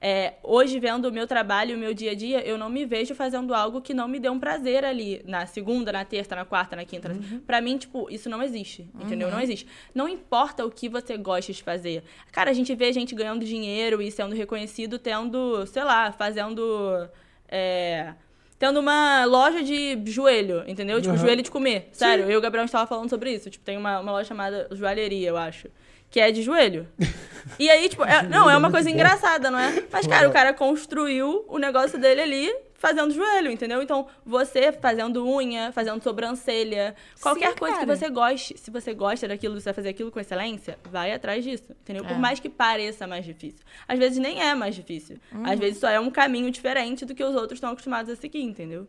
Speaker 3: é, hoje, vendo o meu trabalho o meu dia a dia, eu não me vejo fazendo algo que não me dê um prazer ali na segunda, na terça, na quarta, na quinta. Uhum. Pra mim, tipo, isso não existe, entendeu? Uhum. Não existe. Não importa o que você gosta de fazer. Cara, a gente vê gente ganhando dinheiro e sendo reconhecido tendo, sei lá, fazendo. É, tendo uma loja de joelho, entendeu? Tipo, uhum. joelho de comer. Sério, Sim. eu e o Gabriel estava falando sobre isso. Tipo, tem uma, uma loja chamada Joalheria, eu acho que é de joelho. E aí, tipo, é, não, é uma coisa engraçada, não é? Mas, cara, o cara construiu o negócio dele ali fazendo joelho, entendeu? Então, você fazendo unha, fazendo sobrancelha, qualquer Sim, coisa que você goste, se você gosta daquilo, você vai fazer aquilo com excelência, vai atrás disso, entendeu? É. Por mais que pareça mais difícil. Às vezes nem é mais difícil. Uhum. Às vezes só é um caminho diferente do que os outros estão acostumados a seguir, entendeu?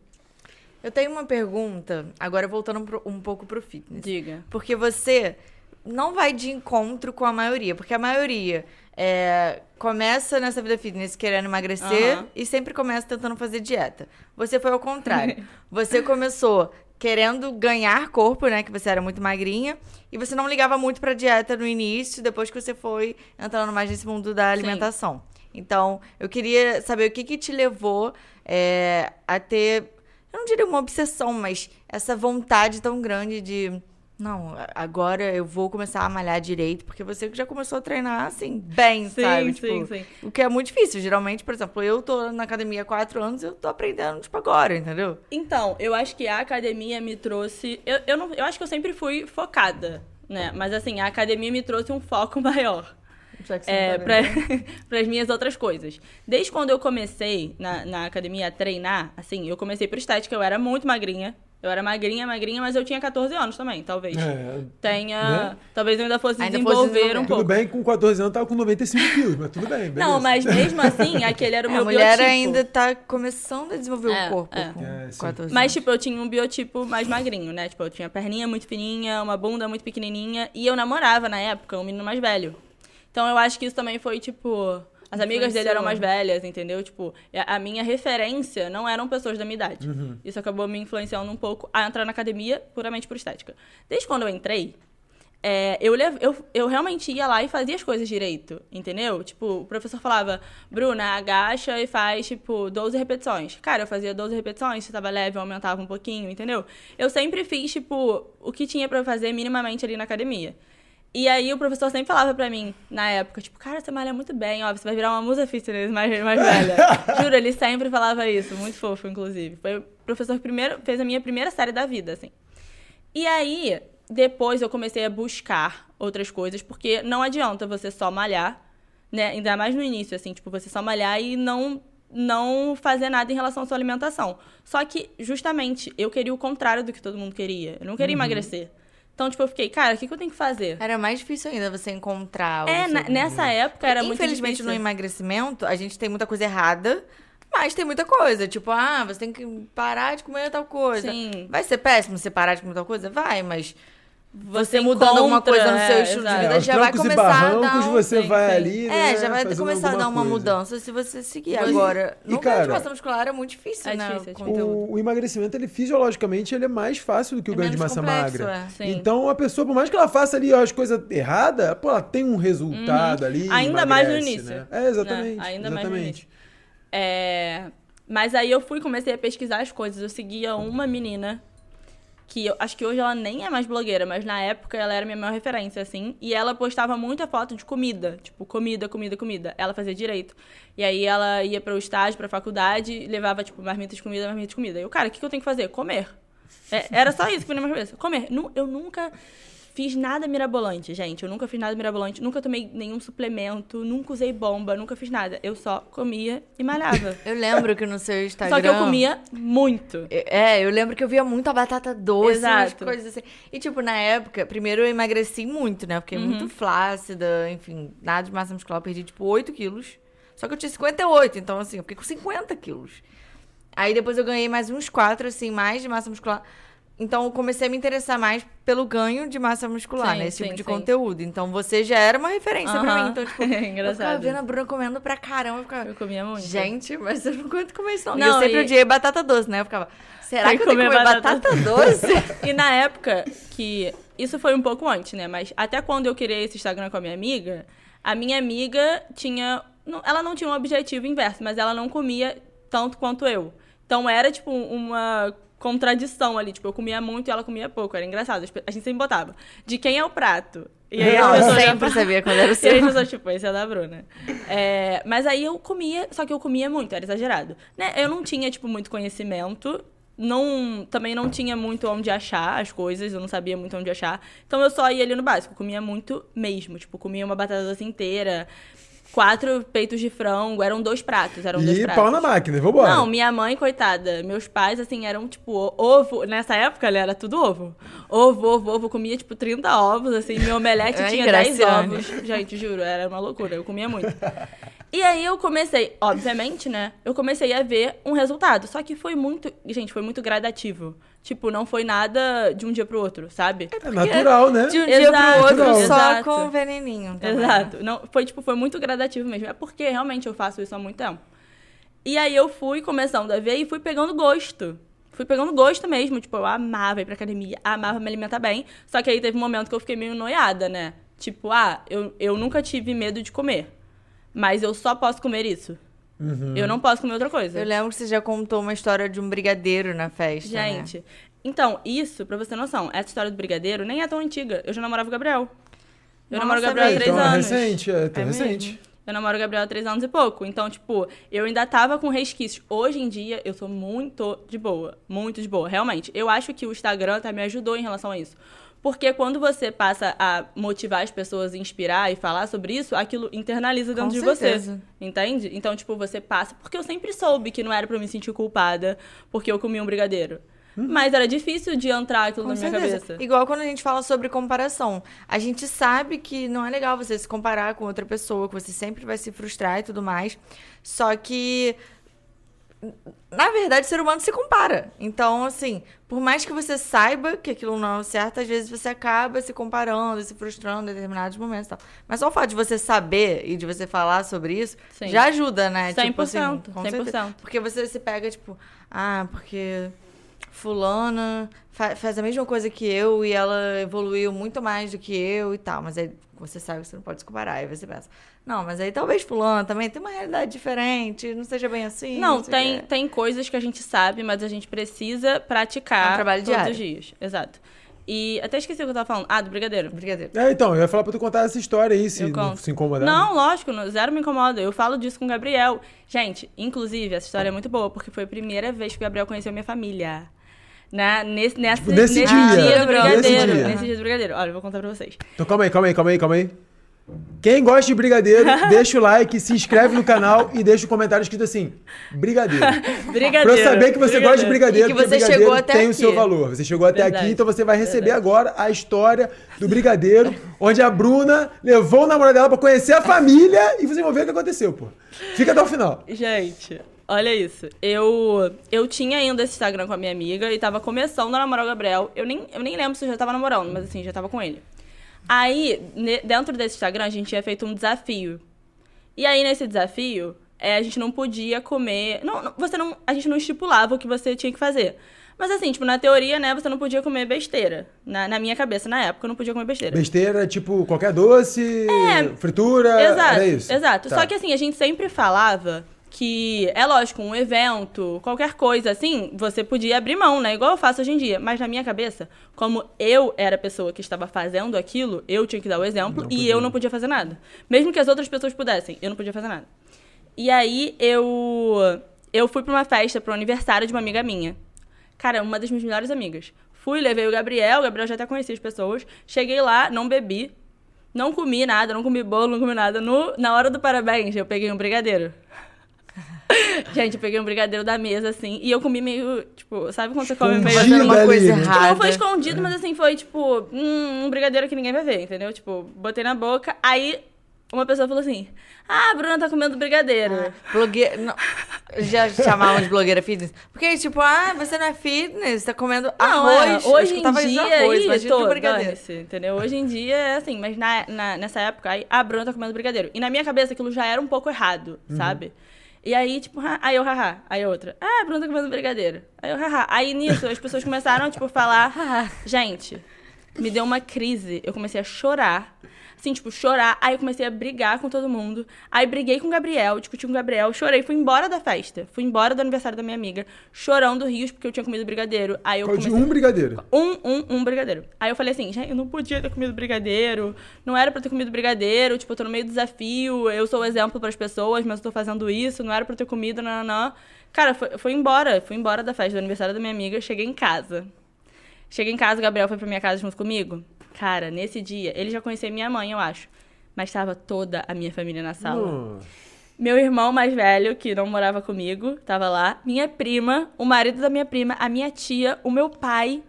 Speaker 2: Eu tenho uma pergunta, agora voltando um pouco pro fitness.
Speaker 3: Diga.
Speaker 2: Porque você não vai de encontro com a maioria, porque a maioria é, começa nessa vida fitness querendo emagrecer uhum. e sempre começa tentando fazer dieta. Você foi ao contrário. você começou querendo ganhar corpo, né? Que você era muito magrinha. E você não ligava muito pra dieta no início, depois que você foi entrando mais nesse mundo da alimentação. Sim. Então, eu queria saber o que, que te levou é, a ter, eu não diria uma obsessão, mas essa vontade tão grande de não, agora eu vou começar a malhar direito, porque você já começou a treinar, assim, bem, sim, sabe? Sim, tipo, sim. O que é muito difícil. Geralmente, por exemplo, eu tô na academia há quatro anos, eu tô aprendendo, tipo, agora, entendeu?
Speaker 3: Então, eu acho que a academia me trouxe... Eu, eu, não, eu acho que eu sempre fui focada, né? Mas, assim, a academia me trouxe um foco maior. É, tá para as minhas outras coisas. Desde quando eu comecei na, na academia a treinar, assim, eu comecei por estética, eu era muito magrinha, Eu era magrinha, magrinha, mas eu tinha 14 anos também, talvez.
Speaker 1: É,
Speaker 3: Tenha.
Speaker 1: Né?
Speaker 3: Talvez eu ainda fosse
Speaker 2: Ainda fosse
Speaker 3: desenvolver
Speaker 2: desenvolver.
Speaker 3: um
Speaker 1: tudo
Speaker 3: pouco.
Speaker 1: bem, com 14 anos eu tava com 95 quilos, mas tudo bem, beleza.
Speaker 3: Não, mas mesmo assim, aquele era o
Speaker 2: É,
Speaker 3: meu
Speaker 2: a mulher
Speaker 3: biotipo.
Speaker 2: ainda tá começando a desenvolver
Speaker 3: É,
Speaker 2: o corpo
Speaker 3: é.
Speaker 2: com
Speaker 1: É, sim.
Speaker 2: 14
Speaker 3: Mas,
Speaker 2: anos.
Speaker 3: tipo, eu tinha um biotipo mais magrinho, né? Tipo, eu tinha perninha muito fininha, uma bunda muito pequenininha. E eu namorava, na época, um menino mais velho. Então, eu acho que isso também foi, tipo... As amigas dele eram mais velhas, entendeu? Tipo, a minha referência não eram pessoas da minha idade.
Speaker 1: Uhum.
Speaker 3: Isso acabou me influenciando um pouco a entrar na academia puramente por estética. Desde quando eu entrei, é, eu, eu, eu realmente ia lá e fazia as coisas direito, entendeu? Tipo, o professor falava, Bruna, agacha e faz, tipo, 12 repetições. Cara, eu fazia 12 repetições, se tava leve, eu aumentava um pouquinho, entendeu? Eu sempre fiz, tipo, o que tinha eu fazer minimamente ali na academia. E aí o professor sempre falava pra mim, na época, tipo, cara, você malha muito bem, ó, você vai virar uma musa fitness mais, mais velha. Juro, ele sempre falava isso, muito fofo, inclusive. Foi o professor que primeiro, fez a minha primeira série da vida, assim. E aí, depois eu comecei a buscar outras coisas, porque não adianta você só malhar, né? Ainda mais no início, assim, tipo, você só malhar e não, não fazer nada em relação à sua alimentação. Só que, justamente, eu queria o contrário do que todo mundo queria. Eu não queria emagrecer. Então, tipo, eu fiquei, cara, o que, que eu tenho que fazer?
Speaker 2: Era mais difícil ainda você encontrar. o
Speaker 3: É, na- nessa época era muito
Speaker 2: Infelizmente,
Speaker 3: difícil.
Speaker 2: no emagrecimento, a gente tem muita coisa errada, mas tem muita coisa. Tipo, ah, você tem que parar de comer tal coisa.
Speaker 3: Sim.
Speaker 2: Vai ser péssimo você parar de comer tal coisa? Vai, mas você
Speaker 3: Você
Speaker 2: mudando alguma coisa no seu
Speaker 3: é,
Speaker 2: estilo de
Speaker 3: exato.
Speaker 2: vida
Speaker 1: É,
Speaker 2: já vai
Speaker 1: e
Speaker 2: começar a dar
Speaker 1: barrancos
Speaker 2: um...
Speaker 1: você
Speaker 3: Sim,
Speaker 1: vai
Speaker 3: sim.
Speaker 1: ali, né,
Speaker 2: É, já vai começar a dar uma
Speaker 1: coisa.
Speaker 2: mudança se você seguir. Agora,
Speaker 1: e,
Speaker 2: no ganho de
Speaker 1: cara,
Speaker 2: massa muscular é muito difícil,
Speaker 3: é
Speaker 2: né?
Speaker 3: difícil, é
Speaker 2: o
Speaker 3: difícil.
Speaker 1: O, o emagrecimento, ele fisiologicamente, ele é mais fácil do que o
Speaker 2: É
Speaker 1: ganho de massa
Speaker 2: complexo,
Speaker 1: magra.
Speaker 2: é.
Speaker 1: Então, a pessoa, por mais que ela faça ali as coisas erradas, pô, ela tem um resultado ali.
Speaker 3: Uhum. Ainda mais no
Speaker 1: emagrece,
Speaker 3: início.
Speaker 1: Né? É, exatamente.
Speaker 3: Né? Ainda mais no
Speaker 1: exatamente.
Speaker 3: É, Mas aí eu fui comecei a pesquisar as coisas. Eu seguia uma menina que eu acho que hoje ela nem é mais blogueira, mas na época ela era minha maior referência, assim. E ela postava muita foto de comida. Tipo, comida, comida, comida. Ela fazia direito. E aí ela ia para o estágio, pra faculdade, e levava, tipo, marmita de comida, marmita de comida. E eu, cara, o que, que eu tenho que fazer? Comer. É, era só isso que foi na minha cabeça. Comer. Eu nunca fiz nada mirabolante, gente. Eu nunca fiz nada mirabolante. Nunca tomei nenhum suplemento. Nunca usei bomba. Nunca fiz nada. Eu só comia e malhava.
Speaker 2: Eu lembro que no seu Instagram...
Speaker 3: Só que eu comia muito.
Speaker 2: É, eu lembro que eu via muito a batata doce,
Speaker 3: Exato.
Speaker 2: coisas assim. E, tipo, na época, primeiro eu emagreci muito, né? Fiquei
Speaker 3: Uhum.
Speaker 2: muito flácida, enfim, nada de massa muscular. Eu perdi, tipo, 8 quilos. Só que eu tinha 58, então, assim, eu fiquei com 50 quilos. Aí depois eu ganhei mais uns 4, assim, mais de massa muscular. Então eu comecei a me interessar mais pelo ganho de massa muscular,
Speaker 3: Sim,
Speaker 2: né? Esse tipo
Speaker 3: sim,
Speaker 2: de
Speaker 3: sim.
Speaker 2: conteúdo. Então você já era uma referência pra
Speaker 3: Aham.
Speaker 2: mim. Então, tipo, eu ficava
Speaker 3: Engraçado.
Speaker 2: vendo a Bruna comendo pra caramba. Eu ficava,
Speaker 3: Eu comia muito.
Speaker 2: Gente, mas eu não aguento comer isso não. e
Speaker 3: Não,
Speaker 2: eu sempre
Speaker 3: e-
Speaker 2: odiei batata doce, né? Eu ficava, será
Speaker 3: Tem
Speaker 2: que eu
Speaker 3: que
Speaker 2: tenho que
Speaker 3: comer
Speaker 2: comer batata,
Speaker 3: batata
Speaker 2: doce?
Speaker 3: E na época que. Isso foi um pouco antes, né? Mas até quando eu criei esse Instagram com a minha amiga, a minha amiga tinha. Ela não tinha um objetivo inverso, mas ela não comia tanto quanto eu. Então era, tipo, uma contradição ali. Tipo, eu comia muito e ela comia pouco. Era engraçado. A gente sempre botava. De quem é o prato? E aí
Speaker 2: Não,
Speaker 3: as
Speaker 2: eu
Speaker 3: pessoas já
Speaker 2: sempre sabia quando era o
Speaker 3: E aí
Speaker 2: seu.
Speaker 3: as pessoas, tipo, esse é da Bruna. É, mas aí eu comia, só que eu comia muito, era exagerado. Né? Eu não tinha, tipo, muito conhecimento. Não, também não tinha muito onde achar as coisas, eu não sabia muito onde achar. Então eu só ia ali no básico, comia muito mesmo. Tipo, comia uma batata doce inteira, quatro peitos de frango, eram dois pratos, eram dois
Speaker 1: E
Speaker 3: pratos.
Speaker 1: pau na máquina, vambora.
Speaker 3: Não, minha mãe, coitada, meus pais, assim, eram, tipo, ovo. Nessa época, né, era tudo ovo. Ovo, ovo, ovo. Comia, tipo, 30 ovos, assim. Meu omelete
Speaker 2: Ai,
Speaker 3: tinha 10
Speaker 2: Graciane.
Speaker 3: ovos. Gente, juro, era uma loucura. Eu comia muito. E aí eu comecei, obviamente, né? Eu comecei a ver um resultado. Só que foi muito. Gente, foi muito gradativo. Tipo, não foi nada de um dia pro outro, sabe?
Speaker 1: É natural, né?
Speaker 2: De um dia
Speaker 3: Exato,
Speaker 2: pro outro, só
Speaker 3: exato.
Speaker 2: com veneninho. também.
Speaker 3: Exato. Não, foi, tipo, foi muito gradativo mesmo. É porque realmente eu faço isso há muito tempo. E aí eu fui começando a ver e fui pegando gosto. Fui pegando gosto mesmo. Tipo, eu amava ir pra academia, amava me alimentar bem. Só que aí teve um momento que eu fiquei meio noiada, né? Tipo, ah, eu, eu nunca tive medo de comer. Mas eu só posso comer isso.
Speaker 1: Uhum.
Speaker 3: Eu não posso comer outra coisa.
Speaker 2: Eu lembro que você já contou uma história de um brigadeiro na festa, né?
Speaker 3: Gente, então, isso, pra você ter noção, essa história do brigadeiro nem é tão antiga. Eu já namorava o Gabriel. Eu
Speaker 2: Nossa,
Speaker 3: namoro o Gabriel há três
Speaker 1: então é
Speaker 3: anos.
Speaker 1: recente, é, tão
Speaker 2: É
Speaker 1: recente.
Speaker 2: mesmo?
Speaker 3: Eu namoro o Gabriel há três anos e pouco. Então, tipo, eu ainda tava com resquícios. Hoje em dia, eu sou muito de boa. Muito de boa, realmente. Eu acho que o Instagram até me ajudou em relação a isso. Porque quando você passa a motivar as pessoas, inspirar e falar sobre isso, aquilo internaliza dentro
Speaker 2: Com
Speaker 3: de
Speaker 2: certeza.
Speaker 3: você. Entende? Então, tipo, você passa. Porque eu sempre soube que não era pra eu me sentir culpada porque eu comi um brigadeiro. Mas era difícil de entrar aquilo
Speaker 2: Com
Speaker 3: na minha
Speaker 2: certeza.
Speaker 3: cabeça.
Speaker 2: Igual quando a gente fala sobre comparação. A gente sabe que não é legal você se comparar com outra pessoa, que você sempre vai se frustrar e tudo mais. Só que. Na verdade, o ser humano se compara. Então, assim, por mais que você saiba que aquilo não é certo, às vezes você acaba se comparando, se frustrando em determinados momentos e tal. Mas só o fato de você saber e de você falar sobre isso
Speaker 3: Sim.
Speaker 2: já ajuda, né?
Speaker 3: 100%,
Speaker 2: Tipo assim, com
Speaker 3: 100%.
Speaker 2: certeza. Porque você se pega, tipo, ah, porque fulana fa- faz a mesma coisa que eu e ela evoluiu muito mais do que eu e tal. Mas aí você sabe que você não pode se comparar. Aí você pensa, não, mas aí talvez fulana também tem uma realidade diferente, não seja bem assim.
Speaker 3: Não,
Speaker 2: sei o
Speaker 3: tem, tem coisas que a gente sabe, mas a gente precisa praticar
Speaker 2: É um trabalho
Speaker 3: todos
Speaker 2: diário.
Speaker 3: os dias. Exato. E até esqueci o que eu tava falando. Ah, do brigadeiro.
Speaker 2: Brigadeiro.
Speaker 1: É, então, eu ia falar pra tu contar essa história aí, se não se incomodar.
Speaker 3: Não, lógico, não- zero me incomoda. Eu falo disso com o Gabriel. Gente, inclusive, essa história é muito boa, porque foi a primeira vez que o Gabriel conheceu minha família. Na, nesse, nessa,
Speaker 1: Tipo, nesse dia.
Speaker 3: do
Speaker 1: Nesse
Speaker 3: brigadeiro.
Speaker 1: dia.
Speaker 3: Nesse dia do brigadeiro. Olha, eu vou contar pra vocês.
Speaker 1: Então calma aí, calma aí, calma aí, calma aí. Quem gosta de brigadeiro, deixa o like, se inscreve no canal e deixa o comentário escrito assim: brigadeiro.
Speaker 3: Brigadeiro.
Speaker 1: Pra eu saber que você gosta de brigadeiro,
Speaker 2: E que
Speaker 1: porque
Speaker 2: você chegou até
Speaker 1: tem o
Speaker 2: aqui.
Speaker 1: seu valor. Você chegou até
Speaker 3: Verdade.
Speaker 1: aqui, então você vai receber
Speaker 3: Verdade.
Speaker 1: agora a história do brigadeiro, onde a Bruna levou o namorado dela pra conhecer a família e vocês vão ver o que aconteceu, pô. Fica até o final.
Speaker 3: Gente, olha isso. Eu eu tinha ainda esse Instagram com a minha amiga e tava começando a namorar o Gabriel. Eu nem, eu nem lembro se eu já tava namorando, mas assim, já tava com ele. Aí, dentro desse Instagram, a gente tinha feito um desafio. E aí, nesse desafio, é, a gente não podia comer. Não, não- você não, a gente não estipulava o que você tinha que fazer. Mas assim, tipo, na teoria, né, você não podia comer besteira. Na, na minha cabeça, na época, eu não podia comer besteira.
Speaker 1: Besteira, tipo, qualquer doce, fritura.
Speaker 3: Exato,
Speaker 1: Era isso.
Speaker 3: exato.
Speaker 1: Tá.
Speaker 3: Só que assim, a gente sempre falava que, é lógico, um evento, qualquer coisa assim, você podia abrir mão, né? Igual eu faço hoje em dia. Mas na minha cabeça, como eu era a pessoa que estava fazendo aquilo, eu tinha que dar o exemplo
Speaker 1: Não
Speaker 3: e
Speaker 1: podia.
Speaker 3: eu não podia fazer nada. Mesmo que as outras pessoas pudessem, eu não podia fazer nada. E aí eu eu fui pra uma festa, pro aniversário de uma amiga minha. Cara, uma das minhas melhores amigas. Fui, levei o Gabriel, o Gabriel já até conhecia as pessoas. Cheguei lá, não bebi, não comi nada, não comi bolo, não comi nada. No, na hora do parabéns, eu peguei um brigadeiro. Gente, eu peguei um brigadeiro da mesa, assim, e eu comi meio, tipo, sabe quando você come meio...
Speaker 2: Fazendo uma
Speaker 1: ali,
Speaker 2: coisa?
Speaker 3: Tipo, não foi
Speaker 2: errada.
Speaker 3: escondido, mas assim, foi tipo, hum, um brigadeiro que ninguém vai ver, entendeu? Tipo, botei na boca, aí uma pessoa falou assim, ah, a Bruna tá comendo brigadeiro.
Speaker 2: Blogueira. Não, já chamavam de blogueira fitness? Porque, tipo, ah, você não é fitness, tá comendo
Speaker 3: Não,
Speaker 2: arroz.
Speaker 3: é, hoje em dia,
Speaker 2: arroz,
Speaker 3: tô,
Speaker 2: brigadeiro.
Speaker 3: dane-se, entendeu? Hoje em dia é assim, mas na, na- nessa época, aí a Bruna tá comendo brigadeiro. E na minha cabeça aquilo já era um pouco errado,
Speaker 2: Uhum.
Speaker 3: sabe? E aí, tipo, ha- aí eu, haha, aí outra, ah, Bruna tá comendo brigadeiro. Aí eu, haha. Aí nisso, as pessoas começaram, tipo, a falar, gente, me deu uma crise, eu comecei a chorar. Assim, tipo, chorar. Aí eu comecei a brigar com todo mundo. Aí briguei com o Gabriel, discuti com o Gabriel, chorei, fui embora da festa. Fui embora do aniversário da minha amiga, chorando rios porque eu tinha comido brigadeiro. Aí eu
Speaker 1: De
Speaker 3: comecei...
Speaker 1: um brigadeiro.
Speaker 3: Um, um, um brigadeiro. Aí eu falei assim, gente, eu não podia ter comido brigadeiro, não era pra ter comido brigadeiro, tipo, eu tô no meio do desafio, eu sou o exemplo pras pessoas, mas eu tô fazendo isso, não era pra ter comido, não, não, não. Cara, foi, foi embora, fui embora da festa do aniversário da minha amiga, cheguei em casa. Cheguei em casa, o Gabriel foi pra minha casa junto comigo. Cara, nesse dia, ele já conhecia minha mãe, eu acho. Mas tava toda a minha família na sala.
Speaker 1: Nossa.
Speaker 3: Meu irmão mais velho, que não morava comigo, tava lá. Minha prima, o marido da minha prima, a minha tia, o meu pai.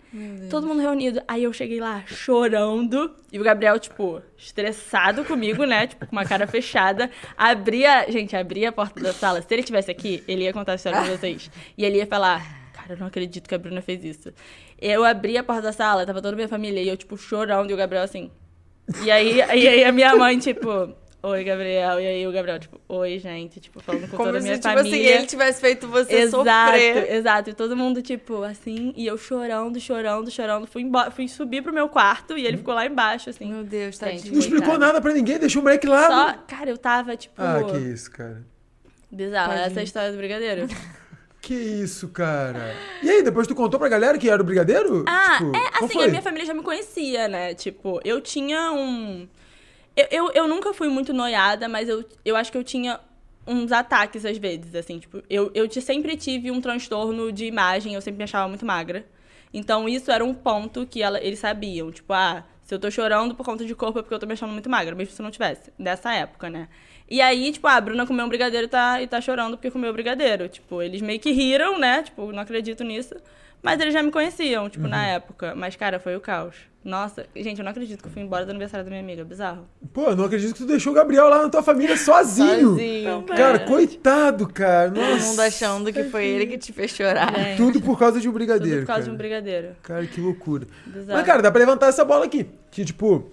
Speaker 3: Todo mundo reunido. Aí eu cheguei lá chorando. E o Gabriel, tipo, estressado comigo, né? Tipo, com uma cara fechada. Abria. Gente, abria a porta da sala. Se ele tivesse aqui, ele ia contar a história pra vocês. E ele ia falar. Cara, eu não acredito que a Bruna fez isso. Eu abri a porta da sala, tava toda a minha família, e eu, tipo, chorando, e o Gabriel assim. E aí, e aí a minha mãe, tipo, oi, Gabriel. E aí o Gabriel, tipo, oi, gente, tipo, falando com
Speaker 2: Como
Speaker 3: toda a
Speaker 2: se,
Speaker 3: minha
Speaker 2: tipo
Speaker 3: família.
Speaker 2: assim, ele tivesse feito você
Speaker 3: Exato,
Speaker 2: sofrer.
Speaker 3: exato. E todo mundo, tipo, assim, e eu chorando, chorando, chorando. Fui, embora, fui subir pro meu quarto e ele ficou lá embaixo, assim.
Speaker 2: Meu Deus,
Speaker 3: Gente,
Speaker 2: tadinho.
Speaker 1: Não explicou
Speaker 3: Coitado.
Speaker 1: nada pra ninguém, deixou o moleque lá.
Speaker 3: Só,
Speaker 1: né?
Speaker 3: cara, eu tava, tipo,
Speaker 1: Ah, que isso, cara.
Speaker 3: bizarro.
Speaker 2: Tadinho.
Speaker 3: Essa é a história do brigadeiro.
Speaker 1: Que isso, cara. E aí, depois tu contou pra galera que era o brigadeiro?
Speaker 3: Ah,
Speaker 1: Tipo,
Speaker 3: é assim, a minha família já me conhecia, né? Tipo, eu tinha um. Eu, eu, eu nunca fui muito noiada, mas eu, eu acho que eu tinha uns ataques às vezes, assim, tipo, eu, eu sempre tive um transtorno de imagem, eu sempre me achava muito magra. Então, isso era um ponto que ela, eles sabiam, tipo, ah, se eu tô chorando por conta de corpo é porque eu tô me achando muito magra, mesmo se eu não tivesse, nessa época, né? E aí, tipo, ah, a Bruna comeu um brigadeiro e tá, e tá chorando porque comeu brigadeiro. Tipo, eles meio que riram, né? Tipo, não acredito nisso. Mas eles já me conheciam, tipo, na época. Mas, cara, foi o caos. Nossa, gente, eu não acredito que eu fui embora do aniversário da minha amiga. Bizarro.
Speaker 1: Pô, eu não acredito que tu deixou o Gabriel lá na tua família sozinho.
Speaker 2: Sozinho,
Speaker 1: Cara,
Speaker 3: É.
Speaker 1: coitado, cara.
Speaker 2: Todo
Speaker 1: Nossa.
Speaker 2: mundo achando que foi ele que te fez chorar.
Speaker 3: Gente,
Speaker 1: Tudo por causa de um
Speaker 3: tudo
Speaker 1: brigadeiro.
Speaker 3: por causa
Speaker 1: cara.
Speaker 3: de um brigadeiro.
Speaker 1: Cara, que loucura.
Speaker 3: Bizarro.
Speaker 1: Mas, cara, dá pra levantar essa bola aqui. Que, tipo,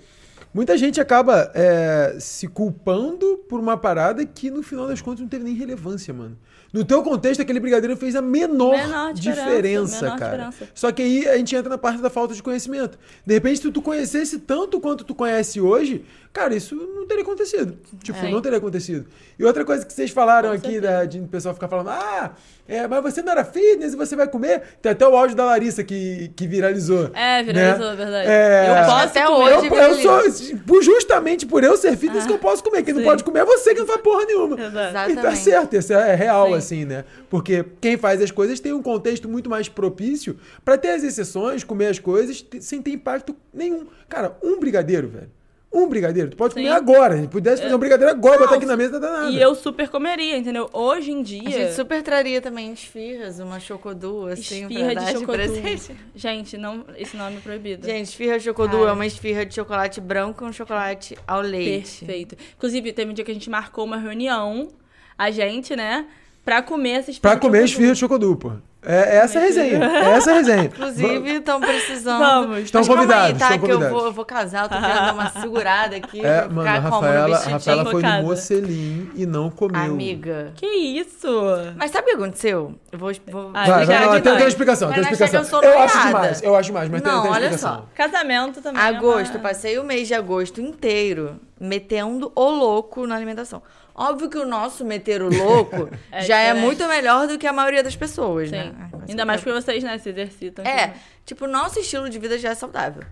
Speaker 1: muita gente acaba é, se culpando por uma parada que, no final das contas, não teve nem relevância, mano. No teu contexto, aquele brigadeiro fez a menor,
Speaker 3: Menor diferença,
Speaker 1: diferença,
Speaker 3: menor
Speaker 1: cara.
Speaker 3: diferença.
Speaker 1: Só que aí a gente entra na parte da falta de conhecimento. De repente, se tu conhecesse tanto quanto tu conhece hoje, cara, isso não teria acontecido. Tipo,
Speaker 3: É.
Speaker 1: não teria acontecido. E outra coisa que vocês falaram
Speaker 3: Com
Speaker 1: aqui, da, de o pessoal ficar falando, ah, é, mas você não era fitness e você vai comer. Tem até o áudio da Larissa que, que viralizou.
Speaker 3: É, viralizou,
Speaker 1: né?
Speaker 3: é verdade.
Speaker 1: É,
Speaker 3: Eu posso
Speaker 2: até
Speaker 3: comer.
Speaker 2: hoje
Speaker 1: eu, eu sou, por- justamente por eu ser fitness que eu posso comer. Quem não
Speaker 3: sim.
Speaker 1: pode comer é você que não faz porra nenhuma.
Speaker 3: Exato.
Speaker 1: E tá
Speaker 2: Exatamente.
Speaker 1: certo, isso é real,
Speaker 3: Sim.
Speaker 1: assim, né? Porque quem faz as coisas tem um contexto muito mais propício pra ter as exceções, comer as coisas sem ter impacto nenhum. Cara, um brigadeiro, velho. Um brigadeiro. Tu pode
Speaker 3: Sim.
Speaker 1: comer agora. Gente pudesse fazer um brigadeiro agora,
Speaker 3: Não,
Speaker 1: botar aqui na mesa, não dá nada.
Speaker 3: E eu super comeria, entendeu? Hoje em dia.
Speaker 2: A gente super traria também esfirras, uma chocodu, assim,
Speaker 3: esfirra
Speaker 2: pra
Speaker 3: de
Speaker 2: dar
Speaker 3: chocodu.
Speaker 2: presente.
Speaker 3: Gente, não, esse nome é proibido.
Speaker 2: Gente, esfirra chocodu
Speaker 3: Cara.
Speaker 2: é uma esfirra de chocolate branco com chocolate ao leite.
Speaker 3: Perfeito. Inclusive, teve um dia que a gente marcou uma reunião, a gente, né? Pra comer essa esfirra.
Speaker 1: Pra comer esfirra de chocodu, pô. É, é essa a resenha. É essa a resenha.
Speaker 2: Inclusive, estão precisando.
Speaker 3: Vamos.
Speaker 1: Estão convidados,
Speaker 2: Aí, tá, que eu vou, eu vou casar, eu tô querendo dar uma segurada aqui.
Speaker 1: É, mano,
Speaker 2: ficar
Speaker 1: a
Speaker 2: como no
Speaker 1: Rafaela, a. Rafaela foi no mocelim e não comeu.
Speaker 2: Amiga.
Speaker 3: Que isso?
Speaker 2: Mas sabe o que aconteceu? Eu vou. vou
Speaker 3: Ah,
Speaker 1: Vai, vai, vai, tem, tem uma explicação, tem uma
Speaker 2: achar que
Speaker 1: explicação.
Speaker 2: eu sou
Speaker 1: acho demais, eu acho demais, mas tem,
Speaker 2: Não,
Speaker 1: tem uma
Speaker 2: olha
Speaker 1: explicação.
Speaker 2: só.
Speaker 3: Casamento também.
Speaker 2: Agosto,
Speaker 3: é uma...
Speaker 2: passei o mês de agosto inteiro metendo o louco na alimentação. Óbvio que o nosso meter o louco
Speaker 3: É
Speaker 2: já é muito melhor do que a maioria das pessoas,
Speaker 3: Sim.
Speaker 2: né? Ai,
Speaker 3: Ainda mais porque vocês, né, se exercitam.
Speaker 2: É, tipo, o nosso estilo de vida já é saudável.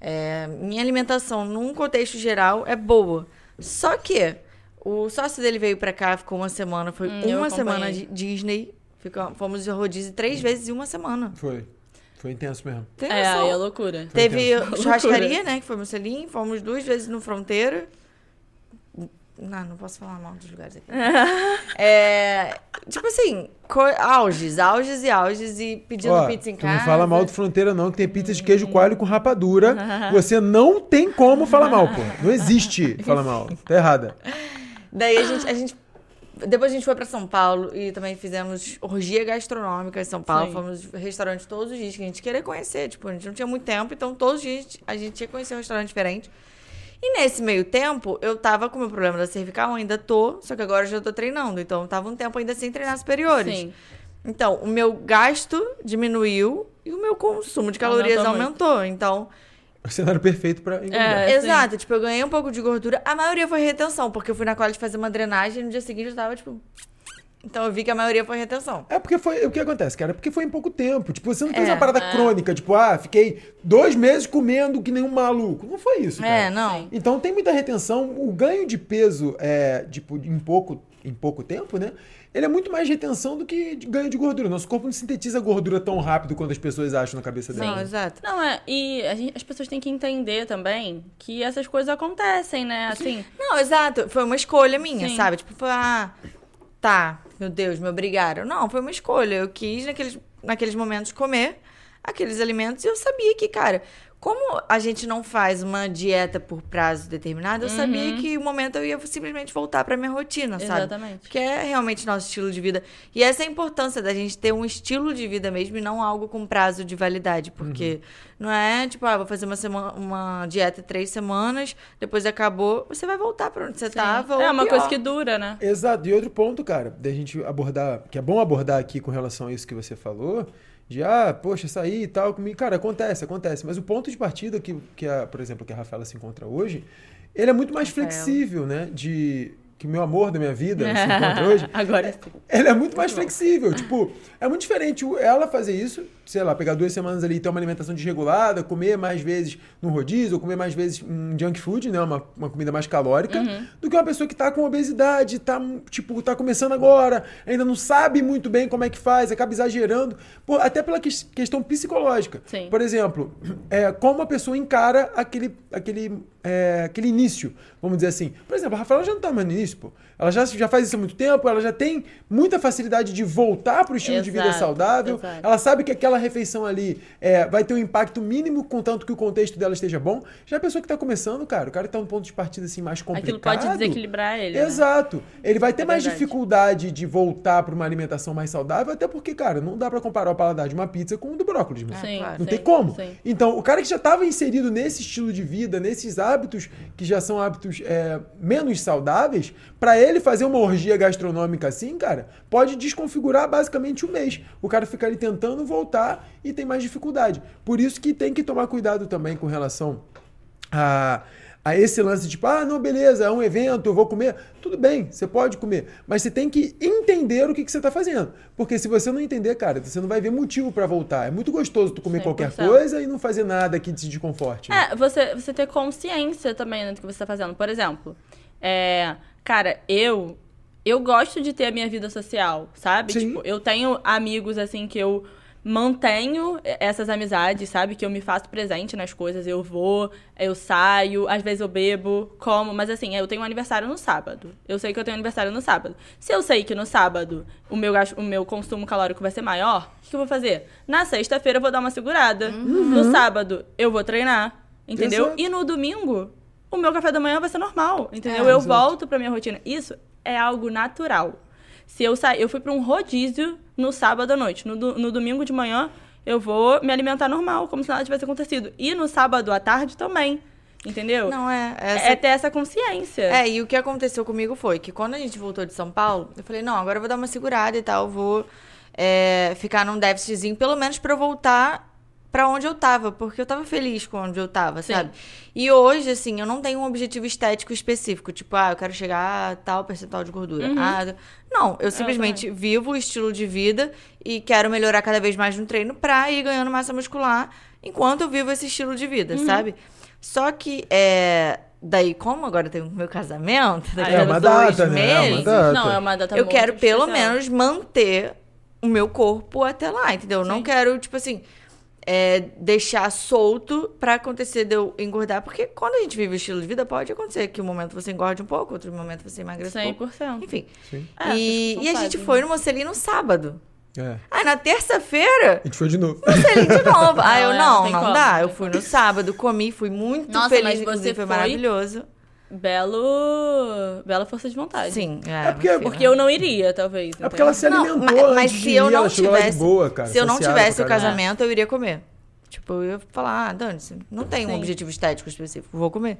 Speaker 2: É, minha alimentação, num contexto geral, é boa. Só que o sócio dele veio pra cá, ficou uma semana, foi
Speaker 3: Hum,
Speaker 2: uma semana de Disney. Ficou, fomos de rodízio três vezes em uma semana.
Speaker 1: Foi. Foi intenso mesmo.
Speaker 2: Tem
Speaker 3: É, aí é loucura.
Speaker 2: Teve
Speaker 3: intenso.
Speaker 2: churrascaria,
Speaker 3: Loucura.
Speaker 2: né? Que foi Mussolini. Fomos duas vezes no Fronteira. Não, não posso falar mal dos lugares aqui. é, tipo assim, auges, auges e auges e pedindo
Speaker 1: Ó,
Speaker 2: pizza em
Speaker 1: tu
Speaker 2: casa.
Speaker 1: não fala mal do Fronteira não, que tem pizza de queijo coalho com rapadura. Você não tem como falar mal, pô. Não existe falar mal. Tá errada.
Speaker 2: Daí a gente, a gente. Depois a gente foi pra São Paulo e também fizemos orgia gastronômica em São Paulo.
Speaker 3: Sim.
Speaker 2: Fomos restaurantes todos os dias que a gente queria conhecer. Tipo, a gente não tinha muito tempo, então todos os dias a gente ia conhecer um restaurante diferente. E nesse meio tempo, eu tava com o meu problema da cervical, ainda tô, só que agora eu já tô treinando. Então, eu tava um tempo ainda sem treinar superiores.
Speaker 3: Sim.
Speaker 2: Então, o meu gasto diminuiu e o meu consumo de calorias
Speaker 3: Aumentou
Speaker 2: aumentou. Então,
Speaker 1: O cenário perfeito pra engordar.
Speaker 3: É,
Speaker 2: Exato, tipo, eu ganhei um pouco de gordura. A maioria foi retenção, porque eu fui na qualidade fazer uma drenagem e no dia seguinte eu tava, tipo. Então eu vi que a maioria foi retenção.
Speaker 1: É porque foi. O que acontece, cara? É porque foi em pouco tempo. Tipo, você não fez
Speaker 2: É,
Speaker 1: uma parada
Speaker 3: é.
Speaker 1: crônica, tipo, ah, fiquei dois meses comendo que nem um maluco. Não foi isso, cara.
Speaker 2: É, não.
Speaker 3: Sim.
Speaker 1: Então tem muita retenção. O ganho de peso é, tipo, em pouco, em pouco tempo, né? Ele é muito mais retenção do que de ganho de gordura. Nosso corpo não sintetiza gordura tão rápido quanto as pessoas acham na cabeça
Speaker 2: Não,
Speaker 1: delas.
Speaker 2: exato.
Speaker 3: Não, é, e a gente- as pessoas têm que entender também que essas coisas acontecem, né? Assim,
Speaker 2: Não, exato. Foi uma escolha minha,
Speaker 3: Sim.
Speaker 2: sabe? Tipo, foi, ah, tá, meu Deus, me obrigaram. Não, foi uma escolha. Eu quis, naqueles, naqueles momentos, comer aqueles alimentos e eu sabia que, cara, como a gente não faz uma dieta por prazo determinado, eu sabia que o momento eu ia simplesmente voltar pra minha rotina, sabe?
Speaker 3: Exatamente.
Speaker 2: Porque é realmente nosso estilo de vida. E essa é a importância da gente ter um estilo de vida mesmo e não algo com prazo de validade. Porque não é tipo, ah, vou fazer uma, semana, uma dieta três semanas, depois acabou, você vai voltar pra onde você tava. ou
Speaker 3: é uma
Speaker 2: pior.
Speaker 3: coisa que dura, né?
Speaker 1: Exato. E outro ponto, cara, da gente abordar, que é bom abordar aqui com relação a isso que você falou, de ah, poxa, sair e tal, comigo. Cara, acontece, acontece. Mas o ponto de partida que, que a, por exemplo, que a Rafaela se encontra hoje, ele é muito mais
Speaker 2: Rafaela.
Speaker 1: flexível, né? De que meu amor da minha vida se encontra hoje.
Speaker 3: Agora sim.
Speaker 1: Ele é muito mais flexível. Tipo, é muito diferente ela fazer isso, sei lá, pegar duas semanas ali e ter uma alimentação desregulada, comer mais vezes no rodízio, ou comer mais vezes um junk food, né? Uma, uma comida mais calórica, do que uma pessoa que tá com obesidade, tá, tipo, tá começando agora, ainda não sabe muito bem como é que faz, acaba exagerando. Pô, até pela ques- questão psicológica.
Speaker 3: Sim.
Speaker 1: Por exemplo, é, como a pessoa encara aquele, aquele é, aquele início, vamos dizer assim. Por exemplo, a Rafaela já não tá mais no início, pô. Ela já, já faz isso há muito tempo, ela já tem muita facilidade de voltar pro estilo de vida
Speaker 3: Exato,
Speaker 1: saudável.
Speaker 3: exato.
Speaker 1: Ela sabe que aquela refeição ali é, vai ter um impacto mínimo, contanto que o contexto dela esteja bom. Já a pessoa que tá começando, cara, o cara que tá num ponto de partida assim mais complicado.
Speaker 3: Aquilo pode desequilibrar ele. né?
Speaker 1: Exato. Ele vai ter
Speaker 3: É
Speaker 1: mais
Speaker 3: verdade.
Speaker 1: dificuldade de voltar para uma alimentação mais saudável, até porque, cara, não dá para comparar o paladar de uma pizza com o do brócolis, mano.
Speaker 3: Sim,
Speaker 2: claro.
Speaker 1: Não
Speaker 3: sim,
Speaker 1: tem como.
Speaker 3: sim.
Speaker 1: Então, o cara que já estava inserido nesse estilo de vida, nesses hábitos que já são hábitos é, menos saudáveis, para ele fazer uma orgia gastronômica assim, cara, pode desconfigurar basicamente o mês. O cara fica ali tentando voltar e tem mais dificuldade. Por isso que tem que tomar cuidado também com relação a, a esse lance tipo, ah, não, beleza, é um evento, eu vou comer. Tudo bem, você pode comer, mas você tem que entender o que, que você está fazendo. Porque se você não entender, cara, você não vai ver motivo para voltar. É muito gostoso tu comer qualquer
Speaker 3: 100%.
Speaker 1: coisa e não fazer nada que te desconforte. né?
Speaker 3: É, você, você ter consciência também né, do que você tá fazendo. Por exemplo, é, cara, eu eu gosto de ter a minha vida social, sabe?
Speaker 1: Sim.
Speaker 3: Tipo, eu tenho amigos assim que eu mantenho essas amizades, sabe? Que eu me faço presente nas coisas, eu vou, eu saio, às vezes eu bebo, como, mas assim, eu tenho um aniversário no sábado. Eu sei que eu tenho aniversário no sábado. Se eu sei que no sábado o meu, gasto- o meu consumo calórico vai ser maior, o que que eu vou fazer? Na sexta-feira eu vou dar uma segurada. No sábado eu vou treinar, entendeu?
Speaker 1: Exato.
Speaker 3: E no domingo o meu café da manhã vai ser normal, entendeu?
Speaker 2: É,
Speaker 3: eu
Speaker 1: exato.
Speaker 3: volto pra minha rotina. Isso é algo natural. Se eu sair, eu fui pra um rodízio no sábado à noite. No, do- no domingo de manhã, eu vou me alimentar normal, como se nada tivesse acontecido. E no sábado à tarde também. Entendeu?
Speaker 2: Não é. Essa...
Speaker 3: É ter essa consciência.
Speaker 2: É, e o que aconteceu comigo foi que quando a gente voltou de São Paulo, eu falei, não, agora eu vou dar uma segurada e tal, vou é, ficar num déficitzinho, pelo menos pra eu voltar pra onde eu tava, porque eu tava feliz com onde eu tava,
Speaker 3: Sim.
Speaker 2: sabe? E hoje, assim, eu não tenho um objetivo estético específico, tipo, ah, eu quero chegar a tal percentual de gordura.
Speaker 3: Uhum.
Speaker 2: Ah, não, eu simplesmente vivo o estilo de vida e quero melhorar cada vez mais no treino pra ir ganhando massa muscular enquanto eu vivo esse estilo de vida,
Speaker 3: Uhum.
Speaker 2: sabe? Só que, é, daí, como agora tem o meu casamento, daqui
Speaker 3: É
Speaker 2: a
Speaker 3: uma
Speaker 2: dois
Speaker 1: data, né? É uma
Speaker 2: meses,
Speaker 1: data.
Speaker 3: Não, é uma data
Speaker 2: eu quero pelo
Speaker 3: especial.
Speaker 2: menos manter o meu corpo até lá, entendeu? Eu Não quero, tipo assim, é, deixar solto pra acontecer de eu engordar, porque quando a gente vive o estilo de vida, pode acontecer que um momento você engorde um pouco, outro momento você emagrece um pouco.
Speaker 3: 100%.
Speaker 2: Enfim.
Speaker 1: Sim.
Speaker 3: É,
Speaker 2: e, e a gente foi no Mocelin no sábado.
Speaker 1: É.
Speaker 2: Aí na terça-feira,
Speaker 1: A gente foi de novo.
Speaker 2: Mocelin de novo. Aí eu,
Speaker 3: Não, é,
Speaker 2: não,
Speaker 3: não
Speaker 2: não dá.
Speaker 3: não
Speaker 2: Eu fui no sábado, comi, fui muito
Speaker 3: Nossa,
Speaker 2: feliz,
Speaker 3: mas você
Speaker 2: inclusive, foi
Speaker 3: foi-
Speaker 2: maravilhoso.
Speaker 3: Belo. Bela força de vontade.
Speaker 2: Sim, é.
Speaker 1: É porque-
Speaker 2: enfim,
Speaker 3: Porque eu não iria, talvez.
Speaker 1: É porque ela se
Speaker 2: Não,
Speaker 1: alimentou
Speaker 2: ma- mas,
Speaker 1: antes de
Speaker 2: se eu não tivesse,
Speaker 1: boa, cara.
Speaker 2: se eu não tivesse o casamento, eu iria comer. Tipo, eu ia falar, ah, dane-se, não tenho um objetivo estético específico, vou comer.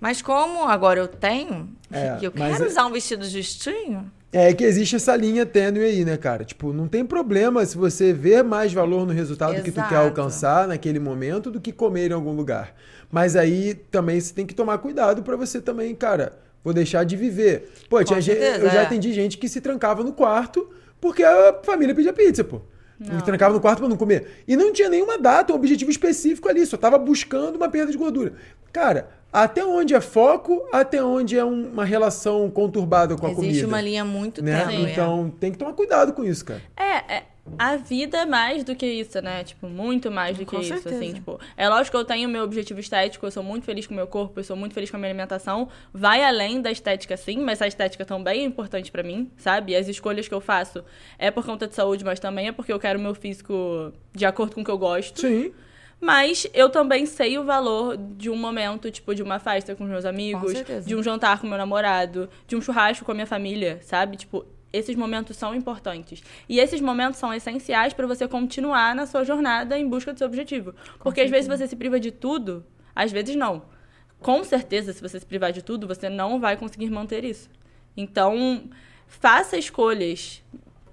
Speaker 2: Mas como agora eu tenho,
Speaker 1: É,
Speaker 2: e eu
Speaker 1: mas
Speaker 2: quero
Speaker 1: é-
Speaker 2: usar um vestido justinho,
Speaker 1: É que existe essa linha tênue aí, né, cara? Tipo, não tem problema se você ver mais valor no resultado que tu quer
Speaker 2: Exato.
Speaker 1: alcançar naquele momento do que comer em algum lugar. Mas aí também você tem que tomar cuidado pra você também, cara, vou deixar de viver. Pô, tinha gente, eu já
Speaker 2: é.
Speaker 1: atendi gente que se trancava no quarto porque a família pedia pizza, pô. Me trancava no quarto pra não comer. E não tinha nenhuma data, um objetivo específico ali, só tava buscando uma perda de gordura. Cara, até onde é foco, até onde é um- uma relação conturbada com a
Speaker 2: existe
Speaker 1: comida
Speaker 2: uma linha muito
Speaker 1: né?
Speaker 2: tênue. é.
Speaker 1: Então tem que tomar cuidado com isso, cara.
Speaker 3: É, é, a vida é mais do que isso, né? Tipo, muito mais do que
Speaker 2: Com
Speaker 3: isso,
Speaker 2: certeza.
Speaker 3: assim, tipo, é lógico que eu tenho o meu objetivo estético, eu sou muito feliz com o meu corpo, eu sou muito feliz com a minha alimentação, vai além da estética sim, mas a estética também é importante pra mim, sabe? As escolhas que eu faço é por conta de saúde, mas também é porque eu quero o meu físico de acordo com o que eu gosto.
Speaker 1: Sim.
Speaker 3: Mas eu também sei o valor de um momento, tipo, de uma festa com os meus amigos, de um jantar com meu namorado, de um churrasco com a minha família, sabe? Tipo, esses momentos são importantes. E esses momentos são essenciais pra você continuar na sua jornada em busca do seu objetivo. Porque às vezes você se priva de tudo, às vezes não. Com certeza, se você se privar de tudo, você não vai conseguir manter isso. Então, faça escolhas.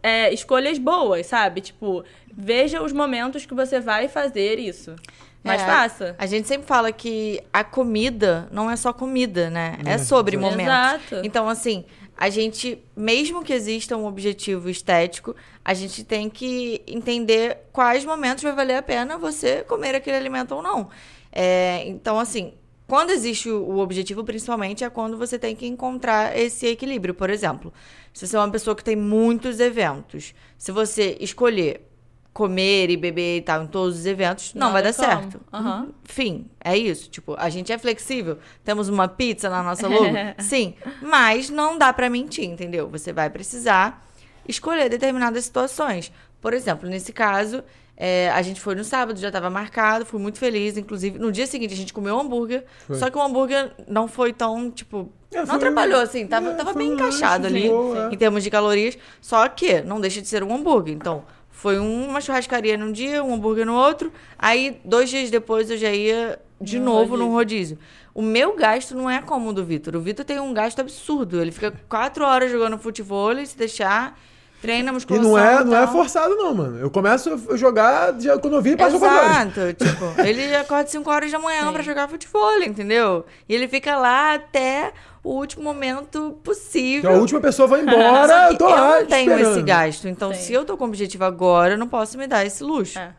Speaker 3: É, escolhas boas, sabe? Tipo, veja os momentos que você vai fazer isso. Mas
Speaker 2: É,
Speaker 3: faça.
Speaker 2: A gente sempre fala que a comida não é só comida, né? É,
Speaker 1: É,
Speaker 2: sobre momentos.
Speaker 3: Exato.
Speaker 2: Então, assim, a gente, mesmo que exista um objetivo estético, a gente tem que entender quais momentos vai valer a pena você comer aquele alimento ou não. É, então, assim, quando existe o, objetivo, principalmente, é quando você tem que encontrar esse equilíbrio. Por exemplo, se você é uma pessoa que tem muitos eventos, se você escolher comer e beber e tal em todos os eventos, não,
Speaker 3: Não
Speaker 2: vai dar
Speaker 3: como.
Speaker 2: certo.
Speaker 3: Aham.
Speaker 2: Enfim, é isso. Tipo, a gente é flexível. Temos uma pizza na nossa logo? Sim. Mas não dá pra mentir, entendeu? Você vai precisar escolher determinadas situações. Por exemplo, nesse caso, é, a gente foi no sábado, já estava marcado, fui muito feliz. Inclusive, no dia seguinte a gente comeu um hambúrguer.
Speaker 1: Foi.
Speaker 2: Só que o hambúrguer não foi tão, tipo.
Speaker 1: É,
Speaker 2: não
Speaker 1: foi-
Speaker 2: atrapalhou, assim. Tava,
Speaker 1: é,
Speaker 2: tava bem encaixado ali
Speaker 1: boa, é.
Speaker 2: em termos de calorias. Só que não deixa de ser um hambúrguer. Então, foi uma churrascaria num dia, um hambúrguer no outro. Aí, dois dias depois, eu já ia de
Speaker 3: No
Speaker 2: novo num
Speaker 3: rodízio.
Speaker 2: rodízio. O meu gasto não é como o do Vitor. O Vitor tem um gasto absurdo. Ele fica quatro horas jogando futebol, se deixar, treina
Speaker 1: E
Speaker 2: musculação.
Speaker 1: não é,
Speaker 2: e
Speaker 1: não é
Speaker 2: tal.
Speaker 1: forçado, não, mano. Eu começo a jogar, já, quando eu vi, quatro horas.
Speaker 2: Exato, tipo, ele acorda 5 horas da manhã
Speaker 3: Sim.
Speaker 2: pra jogar futebol, entendeu? E ele fica lá até o último momento
Speaker 1: Que
Speaker 2: possível.
Speaker 1: a última pessoa vai embora, eu tô lá.
Speaker 2: eu não tenho
Speaker 1: esperando.
Speaker 2: esse gasto. Então,
Speaker 3: Sim.
Speaker 2: se eu tô com objetivo agora, eu não posso me dar esse luxo.
Speaker 3: É.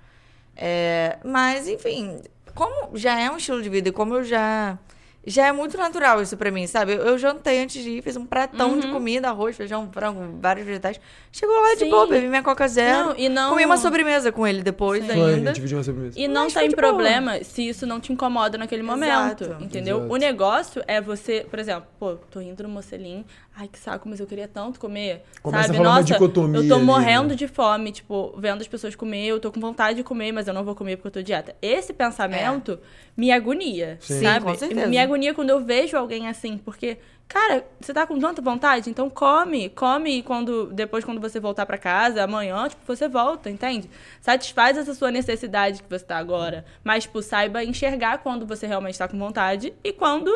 Speaker 2: É, mas, enfim, como já é um estilo de vida e como eu já. Já é muito natural isso pra mim, sabe? Eu, eu jantei antes de ir, fiz um pratão de comida, arroz, feijão, frango, vários vegetais. Chegou lá de
Speaker 3: Sim.
Speaker 2: boa, bebi minha Coca Zero.
Speaker 3: Não, e não-
Speaker 2: Comi uma sobremesa com ele depois
Speaker 1: Foi, a
Speaker 2: ainda.
Speaker 1: dividiu uma sobremesa.
Speaker 3: E não
Speaker 2: Mas foi
Speaker 3: tem
Speaker 2: de boa.
Speaker 3: problema se isso não te incomoda naquele momento,
Speaker 2: Exato.
Speaker 3: entendeu?
Speaker 1: Exato.
Speaker 3: O negócio é você, por exemplo, pô, tô indo no Mocelim, ai que saco, mas eu queria tanto comer,
Speaker 1: Começa a
Speaker 3: sabe? Nossa,
Speaker 1: dicotomia
Speaker 3: eu tô
Speaker 1: ali,
Speaker 3: morrendo
Speaker 1: né?
Speaker 3: de fome, tipo, vendo as pessoas comer, eu tô com vontade de comer, mas eu não vou comer porque eu tô dieta. Esse pensamento me agonia,
Speaker 1: Sim.
Speaker 3: sabe?
Speaker 2: Sim, com certeza.
Speaker 3: Me agonia quando eu vejo alguém assim, porque Cara, você tá com tanta vontade? Então come. Come e quando, depois, quando você voltar pra casa, amanhã, tipo, você volta, entende? Satisfaz essa sua necessidade que você tá agora. Mas, tipo, saiba enxergar quando você realmente tá com vontade e quando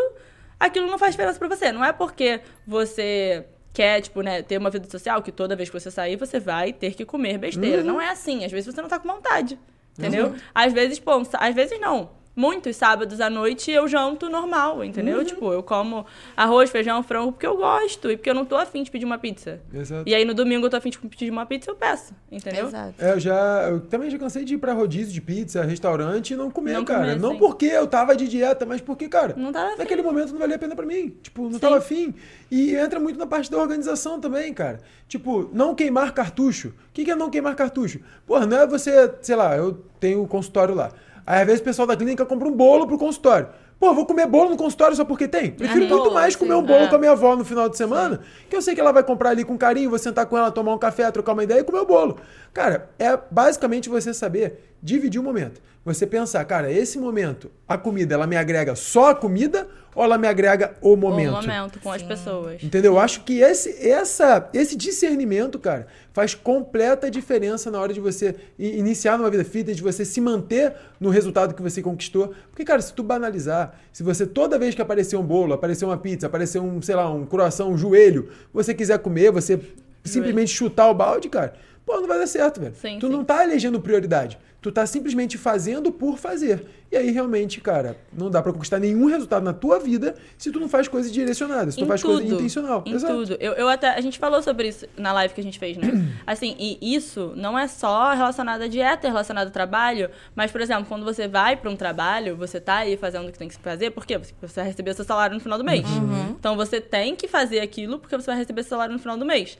Speaker 3: aquilo não faz diferença pra você. Não é porque você quer, tipo, né, ter uma vida social que toda vez que você sair, você vai ter que comer besteira. Não é assim. Às vezes você não tá com vontade. Entendeu? Às vezes, pô, às vezes não. Muitos sábados à noite eu janto normal, entendeu? Tipo, eu como arroz, feijão, frango porque eu gosto e porque eu não tô afim de pedir uma pizza.
Speaker 1: Exato.
Speaker 3: E aí no domingo eu tô afim de pedir uma pizza, eu peço, entendeu?
Speaker 2: Exato.
Speaker 1: É, eu já. Eu também já cansei de ir pra rodízio de pizza, restaurante e não comer,
Speaker 3: Não
Speaker 1: cara.
Speaker 3: comer,
Speaker 1: não
Speaker 3: sim.
Speaker 1: porque eu tava de dieta, mas porque, cara,
Speaker 3: Não tava afim.
Speaker 1: naquele momento não valia a pena pra mim. Tipo, não
Speaker 3: Sim.
Speaker 1: tava afim. E entra muito na parte da organização também, cara. Tipo, não queimar cartucho. O que, que é não queimar cartucho? Porra, não é você, sei lá, eu tenho o consultório lá. Aí às vezes o pessoal da clínica compra um bolo pro consultório. Pô, vou comer bolo no consultório só porque tem? Prefiro
Speaker 3: Ah,
Speaker 1: muito
Speaker 3: boa,
Speaker 1: mais
Speaker 3: sim.
Speaker 1: comer um bolo
Speaker 3: É.
Speaker 1: com a minha avó no final de semana, que eu sei que ela vai comprar ali com carinho, vou sentar com ela, tomar um café, trocar uma ideia e comer o bolo. Cara, é basicamente você saber dividir o momento. Você pensar, cara, esse momento, a comida, ela me agrega só a comida ela me agrega o momento?
Speaker 3: O momento com as pessoas.
Speaker 1: Entendeu? Eu acho que esse, essa, esse discernimento, cara, faz completa diferença na hora de você iniciar numa vida fitness, de você se manter no resultado que você conquistou. Porque, cara, se tu banalizar, se você toda vez que aparecer um bolo, aparecer uma pizza, aparecer um, sei lá, um croissant, um joelho, você quiser comer, você simplesmente chutar o balde, cara, pô, não vai dar certo, velho.
Speaker 3: Sim,
Speaker 1: tu
Speaker 3: sim.
Speaker 1: não tá elegendo prioridade. Tu tá simplesmente fazendo por fazer. E aí, realmente, cara, não dá pra conquistar nenhum resultado na tua vida se tu não faz coisa direcionada, se tu
Speaker 3: Em
Speaker 1: faz
Speaker 3: tudo,
Speaker 1: coisa intencional.
Speaker 3: Em
Speaker 1: Exato.
Speaker 3: tudo. Eu, eu até, a gente falou sobre isso na live que a gente fez, né? Assim, e isso não é só relacionado à dieta, é relacionado ao trabalho. Mas, por exemplo, quando você vai para um trabalho, você tá aí fazendo o que tem que fazer, por quê? Porque você vai receber seu salário no final do mês.
Speaker 1: Uhum.
Speaker 3: Então você tem que fazer aquilo porque você vai receber seu salário no final do mês.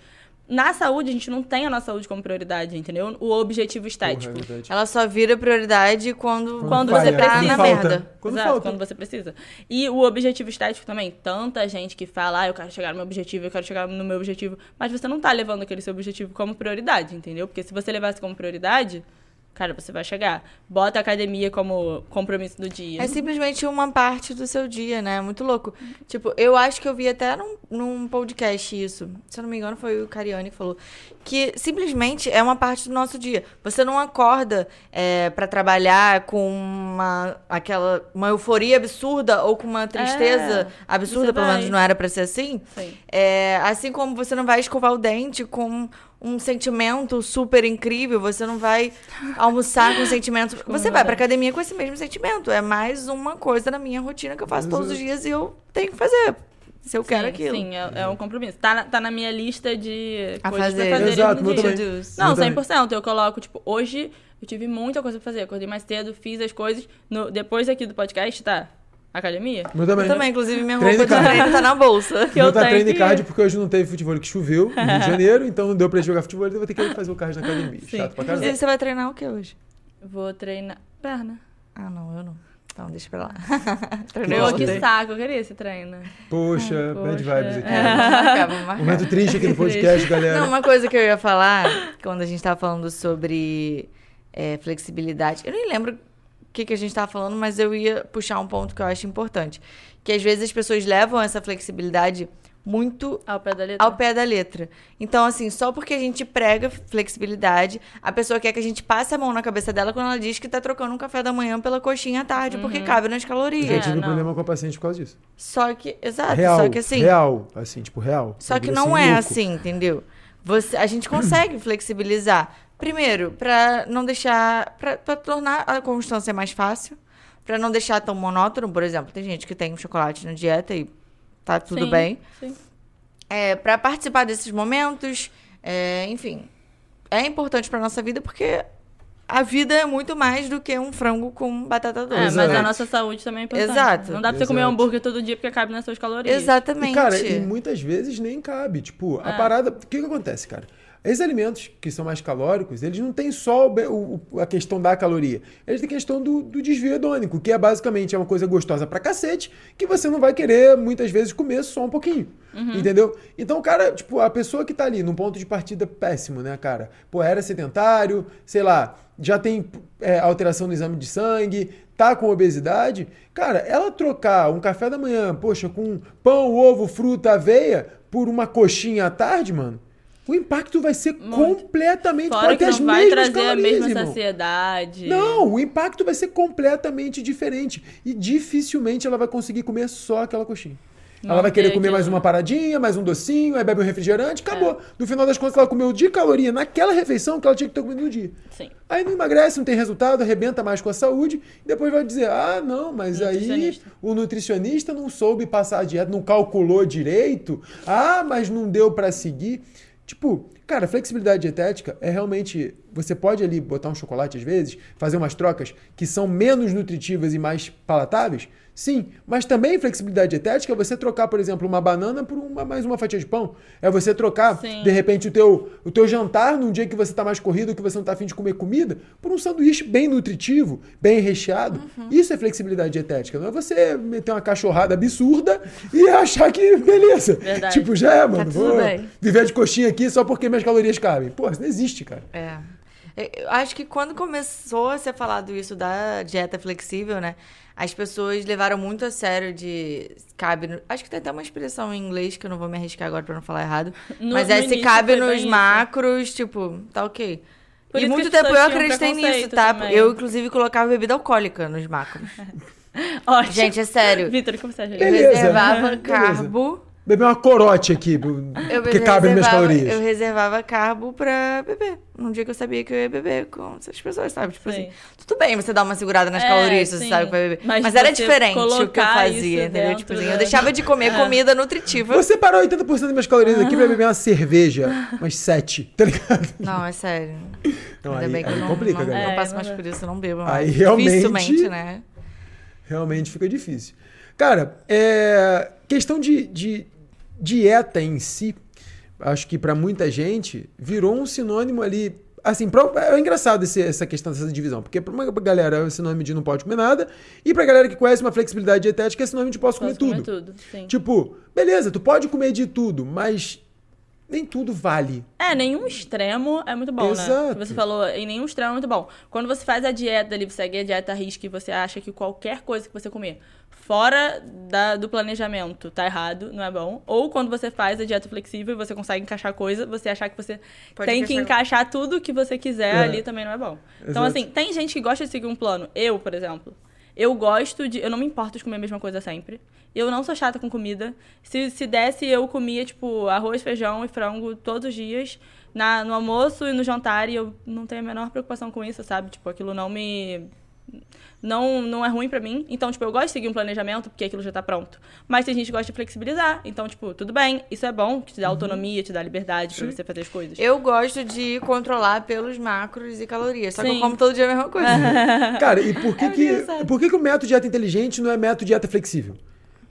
Speaker 3: Na saúde, a gente não tem a nossa saúde como prioridade, entendeu? O objetivo estético.
Speaker 1: Porra, é.
Speaker 2: Ela só vira prioridade quando,
Speaker 3: Quando
Speaker 1: falha,
Speaker 3: você precisa.
Speaker 2: na
Speaker 1: falta.
Speaker 2: merda.
Speaker 1: Quando
Speaker 3: Exato,
Speaker 1: falta.
Speaker 3: quando você precisa. E o objetivo estético também. Tanta gente que fala, ah, eu quero chegar no meu objetivo, eu quero chegar no meu objetivo. Mas você não tá levando aquele seu objetivo como prioridade, entendeu? Porque se você levasse como prioridade, cara, você vai chegar. Bota a academia como compromisso do dia.
Speaker 2: É simplesmente uma parte do seu dia, né? Muito louco. Tipo, eu acho que eu vi até num, num podcast isso. Se eu não me engano, foi o Cariani que falou. Que simplesmente é uma parte do nosso dia. Você não acorda é, para trabalhar com uma, aquela, uma euforia absurda ou com uma tristeza absurda,
Speaker 3: você
Speaker 2: pelo menos não era pra ser assim.
Speaker 3: Sim.
Speaker 2: É, assim como você não vai escovar o dente com um sentimento super incrível, você não vai almoçar com sentimento. Você vai pra academia com esse mesmo sentimento. É mais uma coisa na minha rotina que eu faço todos os dias e eu tenho que fazer. Se eu quero
Speaker 3: sim,
Speaker 2: aquilo.
Speaker 3: Sim, é, é um compromisso. Tá na, tá na minha lista de
Speaker 2: A
Speaker 3: coisas
Speaker 2: fazer.
Speaker 3: pra fazer
Speaker 1: Exato,
Speaker 3: no dia.
Speaker 1: também.
Speaker 3: Não,
Speaker 1: Eu também.
Speaker 3: 100%. Eu coloco, tipo, hoje eu tive muita coisa pra fazer. Acordei mais cedo, fiz as coisas. No, depois aqui do podcast, tá? Academia?
Speaker 1: Meu também.
Speaker 2: Eu também, inclusive, minha
Speaker 1: Treino
Speaker 2: roupa de treino tá na bolsa.
Speaker 3: Que eu
Speaker 1: tá treino
Speaker 3: que-
Speaker 1: card porque hoje não teve futebol que choveu no Rio de Janeiro, então não deu pra jogar futebol, então eu vou ter que fazer o card na academia.
Speaker 3: Sim.
Speaker 1: Chato pra
Speaker 2: Inclusive,
Speaker 1: caralho.
Speaker 2: você vai treinar o que hoje?
Speaker 3: Vou treinar. Perna.
Speaker 2: Ah, não, eu não. Então, deixa pra lá. Treinei
Speaker 3: Pô,
Speaker 1: bom.
Speaker 3: que
Speaker 2: ontem.
Speaker 3: saco, eu queria esse treino.
Speaker 1: Poxa, bad
Speaker 3: Poxa.
Speaker 1: vibes aqui.
Speaker 2: É.
Speaker 1: Momento triste aqui no podcast, galera.
Speaker 2: Não, uma coisa que eu ia falar, quando a gente tava falando sobre é, flexibilidade, eu nem lembro que, que a gente tava falando, mas eu ia puxar um ponto que eu acho importante. Que às vezes as pessoas levam essa flexibilidade muito
Speaker 3: Ao pé da letra.
Speaker 2: ao pé da letra. Então, assim, só porque a gente prega flexibilidade, a pessoa quer que a gente passe a mão na cabeça dela quando ela diz que tá trocando um café da manhã pela coxinha à tarde, porque cabe nas
Speaker 1: Eu
Speaker 2: calorias.
Speaker 1: já
Speaker 3: É,
Speaker 1: tive um
Speaker 3: não.
Speaker 1: problema com a paciente por causa disso.
Speaker 2: Só que, exato,
Speaker 1: real,
Speaker 2: só que assim.
Speaker 1: real, assim, tipo, real.
Speaker 2: Só que não é
Speaker 1: louco.
Speaker 2: assim, entendeu? Você, a gente consegue flexibilizar. Primeiro, pra não deixar. Pra, pra tornar a constância mais fácil. Pra não deixar tão monótono. Por exemplo, tem gente que tem um chocolate na dieta e tá tudo
Speaker 3: Sim,
Speaker 2: bem.
Speaker 3: Sim.
Speaker 2: É, para participar desses momentos, é, enfim. É importante pra nossa vida porque a vida é muito mais do que um frango com batata doce.
Speaker 3: É, mas
Speaker 1: Exato.
Speaker 3: a nossa saúde também é importante.
Speaker 2: Exato.
Speaker 3: Não dá pra você comer
Speaker 1: Exato.
Speaker 3: hambúrguer todo dia porque cabe nas suas calorias.
Speaker 2: Exatamente.
Speaker 1: E, cara, e muitas vezes nem cabe. Tipo, a
Speaker 3: É.
Speaker 1: parada. O que, que acontece, cara? Esses alimentos que são mais calóricos, eles não têm só o o- a questão da caloria. Eles têm a questão do, do desvio hedônico, que é basicamente é uma coisa gostosa pra cacete, que você não vai querer, muitas vezes, comer só um pouquinho. Entendeu? Então, cara, tipo, a pessoa que tá ali num ponto de partida péssimo, né, cara? Pô, era sedentário, sei lá, já tem é, alteração no exame de sangue, tá com obesidade. Cara, ela trocar um café da manhã, poxa, com pão, ovo, fruta, aveia, por uma coxinha à tarde, mano, o impacto vai ser
Speaker 3: Muito.
Speaker 1: completamente
Speaker 3: Fora
Speaker 1: pode
Speaker 3: que
Speaker 1: ter as
Speaker 3: não vai
Speaker 1: mesmas
Speaker 3: trazer a
Speaker 1: calorias,
Speaker 3: mesma
Speaker 1: irmão.
Speaker 3: saciedade.
Speaker 1: Não, o impacto vai ser completamente diferente. E dificilmente ela vai conseguir comer só aquela coxinha. ela
Speaker 3: Não
Speaker 1: vai querer comer mais uma paradinha, mais um docinho, aí bebe um refrigerante, acabou.
Speaker 3: É.
Speaker 1: No final das contas, ela comeu de caloria naquela refeição que ela tinha que ter comido no dia.
Speaker 3: Sim.
Speaker 1: Aí não emagrece, não tem resultado, arrebenta mais com a saúde, e depois vai dizer: ah, não, mas aí o nutricionista não soube passar a dieta, não calculou direito, ah, mas não deu pra seguir. Tipo, cara, flexibilidade dietética é realmente. Você pode ali botar um chocolate às vezes, fazer umas trocas que são menos nutritivas e mais palatáveis. Sim, mas também flexibilidade dietética é você trocar, por exemplo, uma banana por uma, mais uma fatia de pão. É você trocar,
Speaker 3: Sim.
Speaker 1: de repente, o teu, o teu jantar num dia que você tá mais corrido, que você não tá afim de comer comida, por um sanduíche bem nutritivo, bem recheado.
Speaker 2: Uhum.
Speaker 1: Isso é flexibilidade dietética. Não é você meter uma cachorrada absurda e achar que beleza.
Speaker 3: Verdade.
Speaker 1: Tipo, já é, mano.
Speaker 2: Tá
Speaker 1: vou
Speaker 2: bem.
Speaker 1: viver de coxinha aqui só porque minhas calorias cabem. Pô, isso não existe, cara.
Speaker 2: É. Eu acho que quando começou a ser falado isso da dieta flexível, né? As pessoas levaram muito a sério de cabe. no- Acho que tem até uma expressão em inglês que eu não vou me arriscar agora pra não falar errado.
Speaker 3: No-
Speaker 2: mas
Speaker 3: no
Speaker 2: é se cabe nos
Speaker 3: isso.
Speaker 2: macros, tipo, tá ok.
Speaker 3: Por
Speaker 2: e
Speaker 3: isso
Speaker 2: muito tempo eu acreditei nisso, tá?
Speaker 3: também.
Speaker 2: Eu, inclusive, colocava bebida alcoólica nos macros.
Speaker 3: Ótimo.
Speaker 2: Gente, é sério.
Speaker 3: Vitor, o que você acha?
Speaker 2: Eu reservava
Speaker 1: Beleza.
Speaker 2: carbo.
Speaker 1: Beber uma corote aqui, porque cabe nas minhas calorias.
Speaker 2: Eu reservava carbo pra beber. Num dia que eu sabia que eu ia beber com essas pessoas, sabe? Tipo
Speaker 3: Sim.
Speaker 2: assim, tudo bem você dar uma segurada nas
Speaker 3: É,
Speaker 2: calorias você sabe que vai beber. Mas,
Speaker 3: Mas
Speaker 2: era diferente o que eu fazia, entendeu? Tipo assim, eu deixava de comer comida nutritiva.
Speaker 1: Você parou 80% das minhas calorias aqui pra beber uma cerveja, umas 7, tá ligado?
Speaker 2: Não, é sério.
Speaker 1: Então,
Speaker 2: Ainda
Speaker 1: aí,
Speaker 2: bem que
Speaker 1: aí
Speaker 2: eu não,
Speaker 1: complica,
Speaker 2: não,
Speaker 1: galera.
Speaker 2: não
Speaker 3: É,
Speaker 2: passo
Speaker 3: não
Speaker 2: mais
Speaker 3: dá.
Speaker 2: por isso, eu não bebo
Speaker 1: Aí
Speaker 2: mais.
Speaker 1: realmente-
Speaker 2: Dificilmente, né?
Speaker 1: Realmente fica difícil. Cara, é... questão de, de dieta em si, acho que pra muita gente virou um sinônimo ali. Assim, pra- é engraçado esse- essa questão dessa divisão, porque pra uma galera é sinônimo de não pode comer nada, e pra galera que conhece uma flexibilidade dietética é sinônimo de posso,
Speaker 3: Posso
Speaker 1: comer
Speaker 3: comer
Speaker 1: tudo.
Speaker 3: tudo, sim.
Speaker 1: Tipo, beleza, tu pode comer de tudo, mas nem tudo vale.
Speaker 3: É, nenhum extremo é muito bom,
Speaker 1: Exato.
Speaker 3: né? Você falou, em nenhum extremo é muito bom. Quando você faz a dieta ali, você segue a dieta à risca e você acha que qualquer coisa que você comer fora da- do planejamento tá errado, não é bom. Ou quando você faz a dieta flexível e você consegue encaixar coisa, você achar que você
Speaker 2: Pode
Speaker 3: tem que
Speaker 2: encaixar-
Speaker 3: tudo que você quiser
Speaker 1: É.
Speaker 3: ali também não é bom. Então,
Speaker 1: Exato.
Speaker 3: assim, tem gente que gosta de seguir um plano. Eu, por exemplo. Eu gosto de. Eu não me importo de comer a mesma coisa sempre. Eu não sou chata com comida. Se, se desse, eu comia, tipo, arroz, feijão e frango todos os dias. Na, no almoço e no jantar. E eu não tenho a menor preocupação com isso, sabe? Tipo, aquilo não me. Não, não é ruim pra mim. Então, tipo, eu gosto de seguir um planejamento, porque aquilo já tá pronto. Mas tem gente que gosta de flexibilizar. Então, tipo, tudo bem, isso é bom, que te dá
Speaker 1: Uhum.
Speaker 3: autonomia, te dá liberdade pra você fazer as coisas.
Speaker 2: Eu gosto de controlar pelos macros e calorias. Só que eu
Speaker 3: Sim.
Speaker 2: como todo dia a mesma coisa.
Speaker 1: Cara, e por que,
Speaker 2: É
Speaker 1: que, por que, que o método dieta inteligente não é método dieta flexível?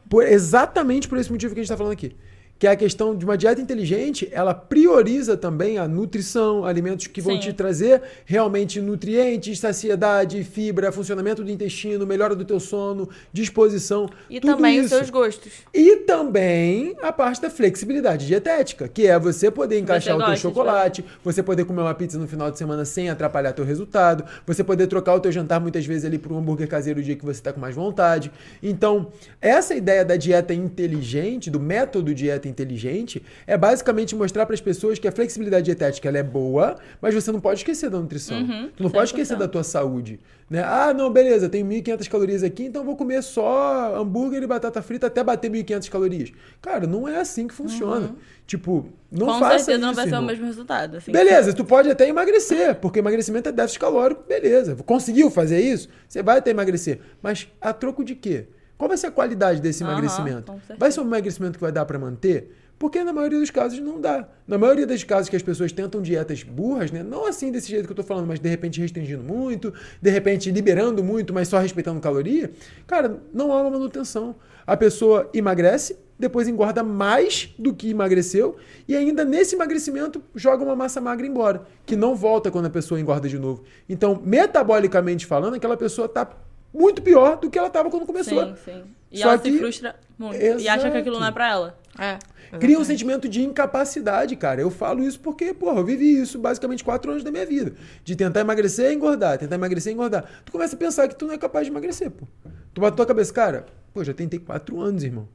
Speaker 1: Por- exatamente por esse motivo que a gente está falando aqui. Que é a questão de uma dieta inteligente, ela prioriza também a nutrição, alimentos que vão
Speaker 3: Sim.
Speaker 1: te trazer realmente nutrientes, saciedade, fibra, funcionamento do intestino, melhora do teu sono, disposição.
Speaker 2: E
Speaker 1: tudo
Speaker 2: também os
Speaker 1: isso.
Speaker 2: seus gostos.
Speaker 1: E também a parte da flexibilidade dietética, que é você poder encaixar o teu chocolate, você poder comer uma pizza no final de semana sem atrapalhar teu resultado, você poder trocar o teu jantar muitas vezes ali por um hambúrguer caseiro o dia que você está com mais vontade. Então, essa ideia da dieta inteligente, do método dieta inteligente, é basicamente mostrar para as pessoas que a flexibilidade dietética ela é boa, mas você não pode esquecer da nutrição.
Speaker 3: Uhum,
Speaker 1: tu não pode
Speaker 3: 100%.
Speaker 1: esquecer da tua saúde. Né? Ah, não, beleza, tenho 1.500 calorias aqui, então vou comer só hambúrguer e batata frita até bater 1.500 calorias. Cara, não é assim que funciona. Tipo, não
Speaker 3: Com
Speaker 1: faça
Speaker 3: certeza
Speaker 1: isso,
Speaker 3: não vai ser o
Speaker 1: irmão.
Speaker 3: mesmo resultado. Assim.
Speaker 1: Beleza, tu pode até emagrecer, porque emagrecimento é déficit calórico, beleza. Conseguiu fazer isso? Você vai até emagrecer. Mas a troco de quê? Qual vai ser a qualidade desse emagrecimento?
Speaker 3: certeza.
Speaker 1: Vai ser um emagrecimento que vai dar pra manter? Porque na maioria dos casos não dá. Na maioria dos casos que as pessoas tentam dietas burras, né? Não assim desse jeito que eu tô falando, mas de repente restringindo muito, de repente liberando muito, mas só respeitando caloria, cara, não há uma manutenção. A pessoa emagrece, depois engorda mais do que emagreceu e ainda nesse emagrecimento joga uma massa magra embora, que não volta quando a pessoa engorda de novo. Então, metabolicamente falando, aquela pessoa tá muito pior do que ela estava quando começou.
Speaker 3: Sim, sim. E
Speaker 1: Só
Speaker 3: ela
Speaker 1: que-
Speaker 3: se frustra muito. E acha que
Speaker 1: Exato.
Speaker 3: aquilo não é pra ela.
Speaker 2: É.
Speaker 1: Cria um
Speaker 2: exatamente.
Speaker 1: sentimento de incapacidade, cara. Eu falo isso porque, porra, eu vivi isso basicamente quatro anos da minha vida. De tentar emagrecer e engordar, tentar emagrecer e engordar. Tu começa a pensar que tu não é capaz de emagrecer, pô. Tu bate tua cabeça, cara, pô, já tentei quatro anos, irmão.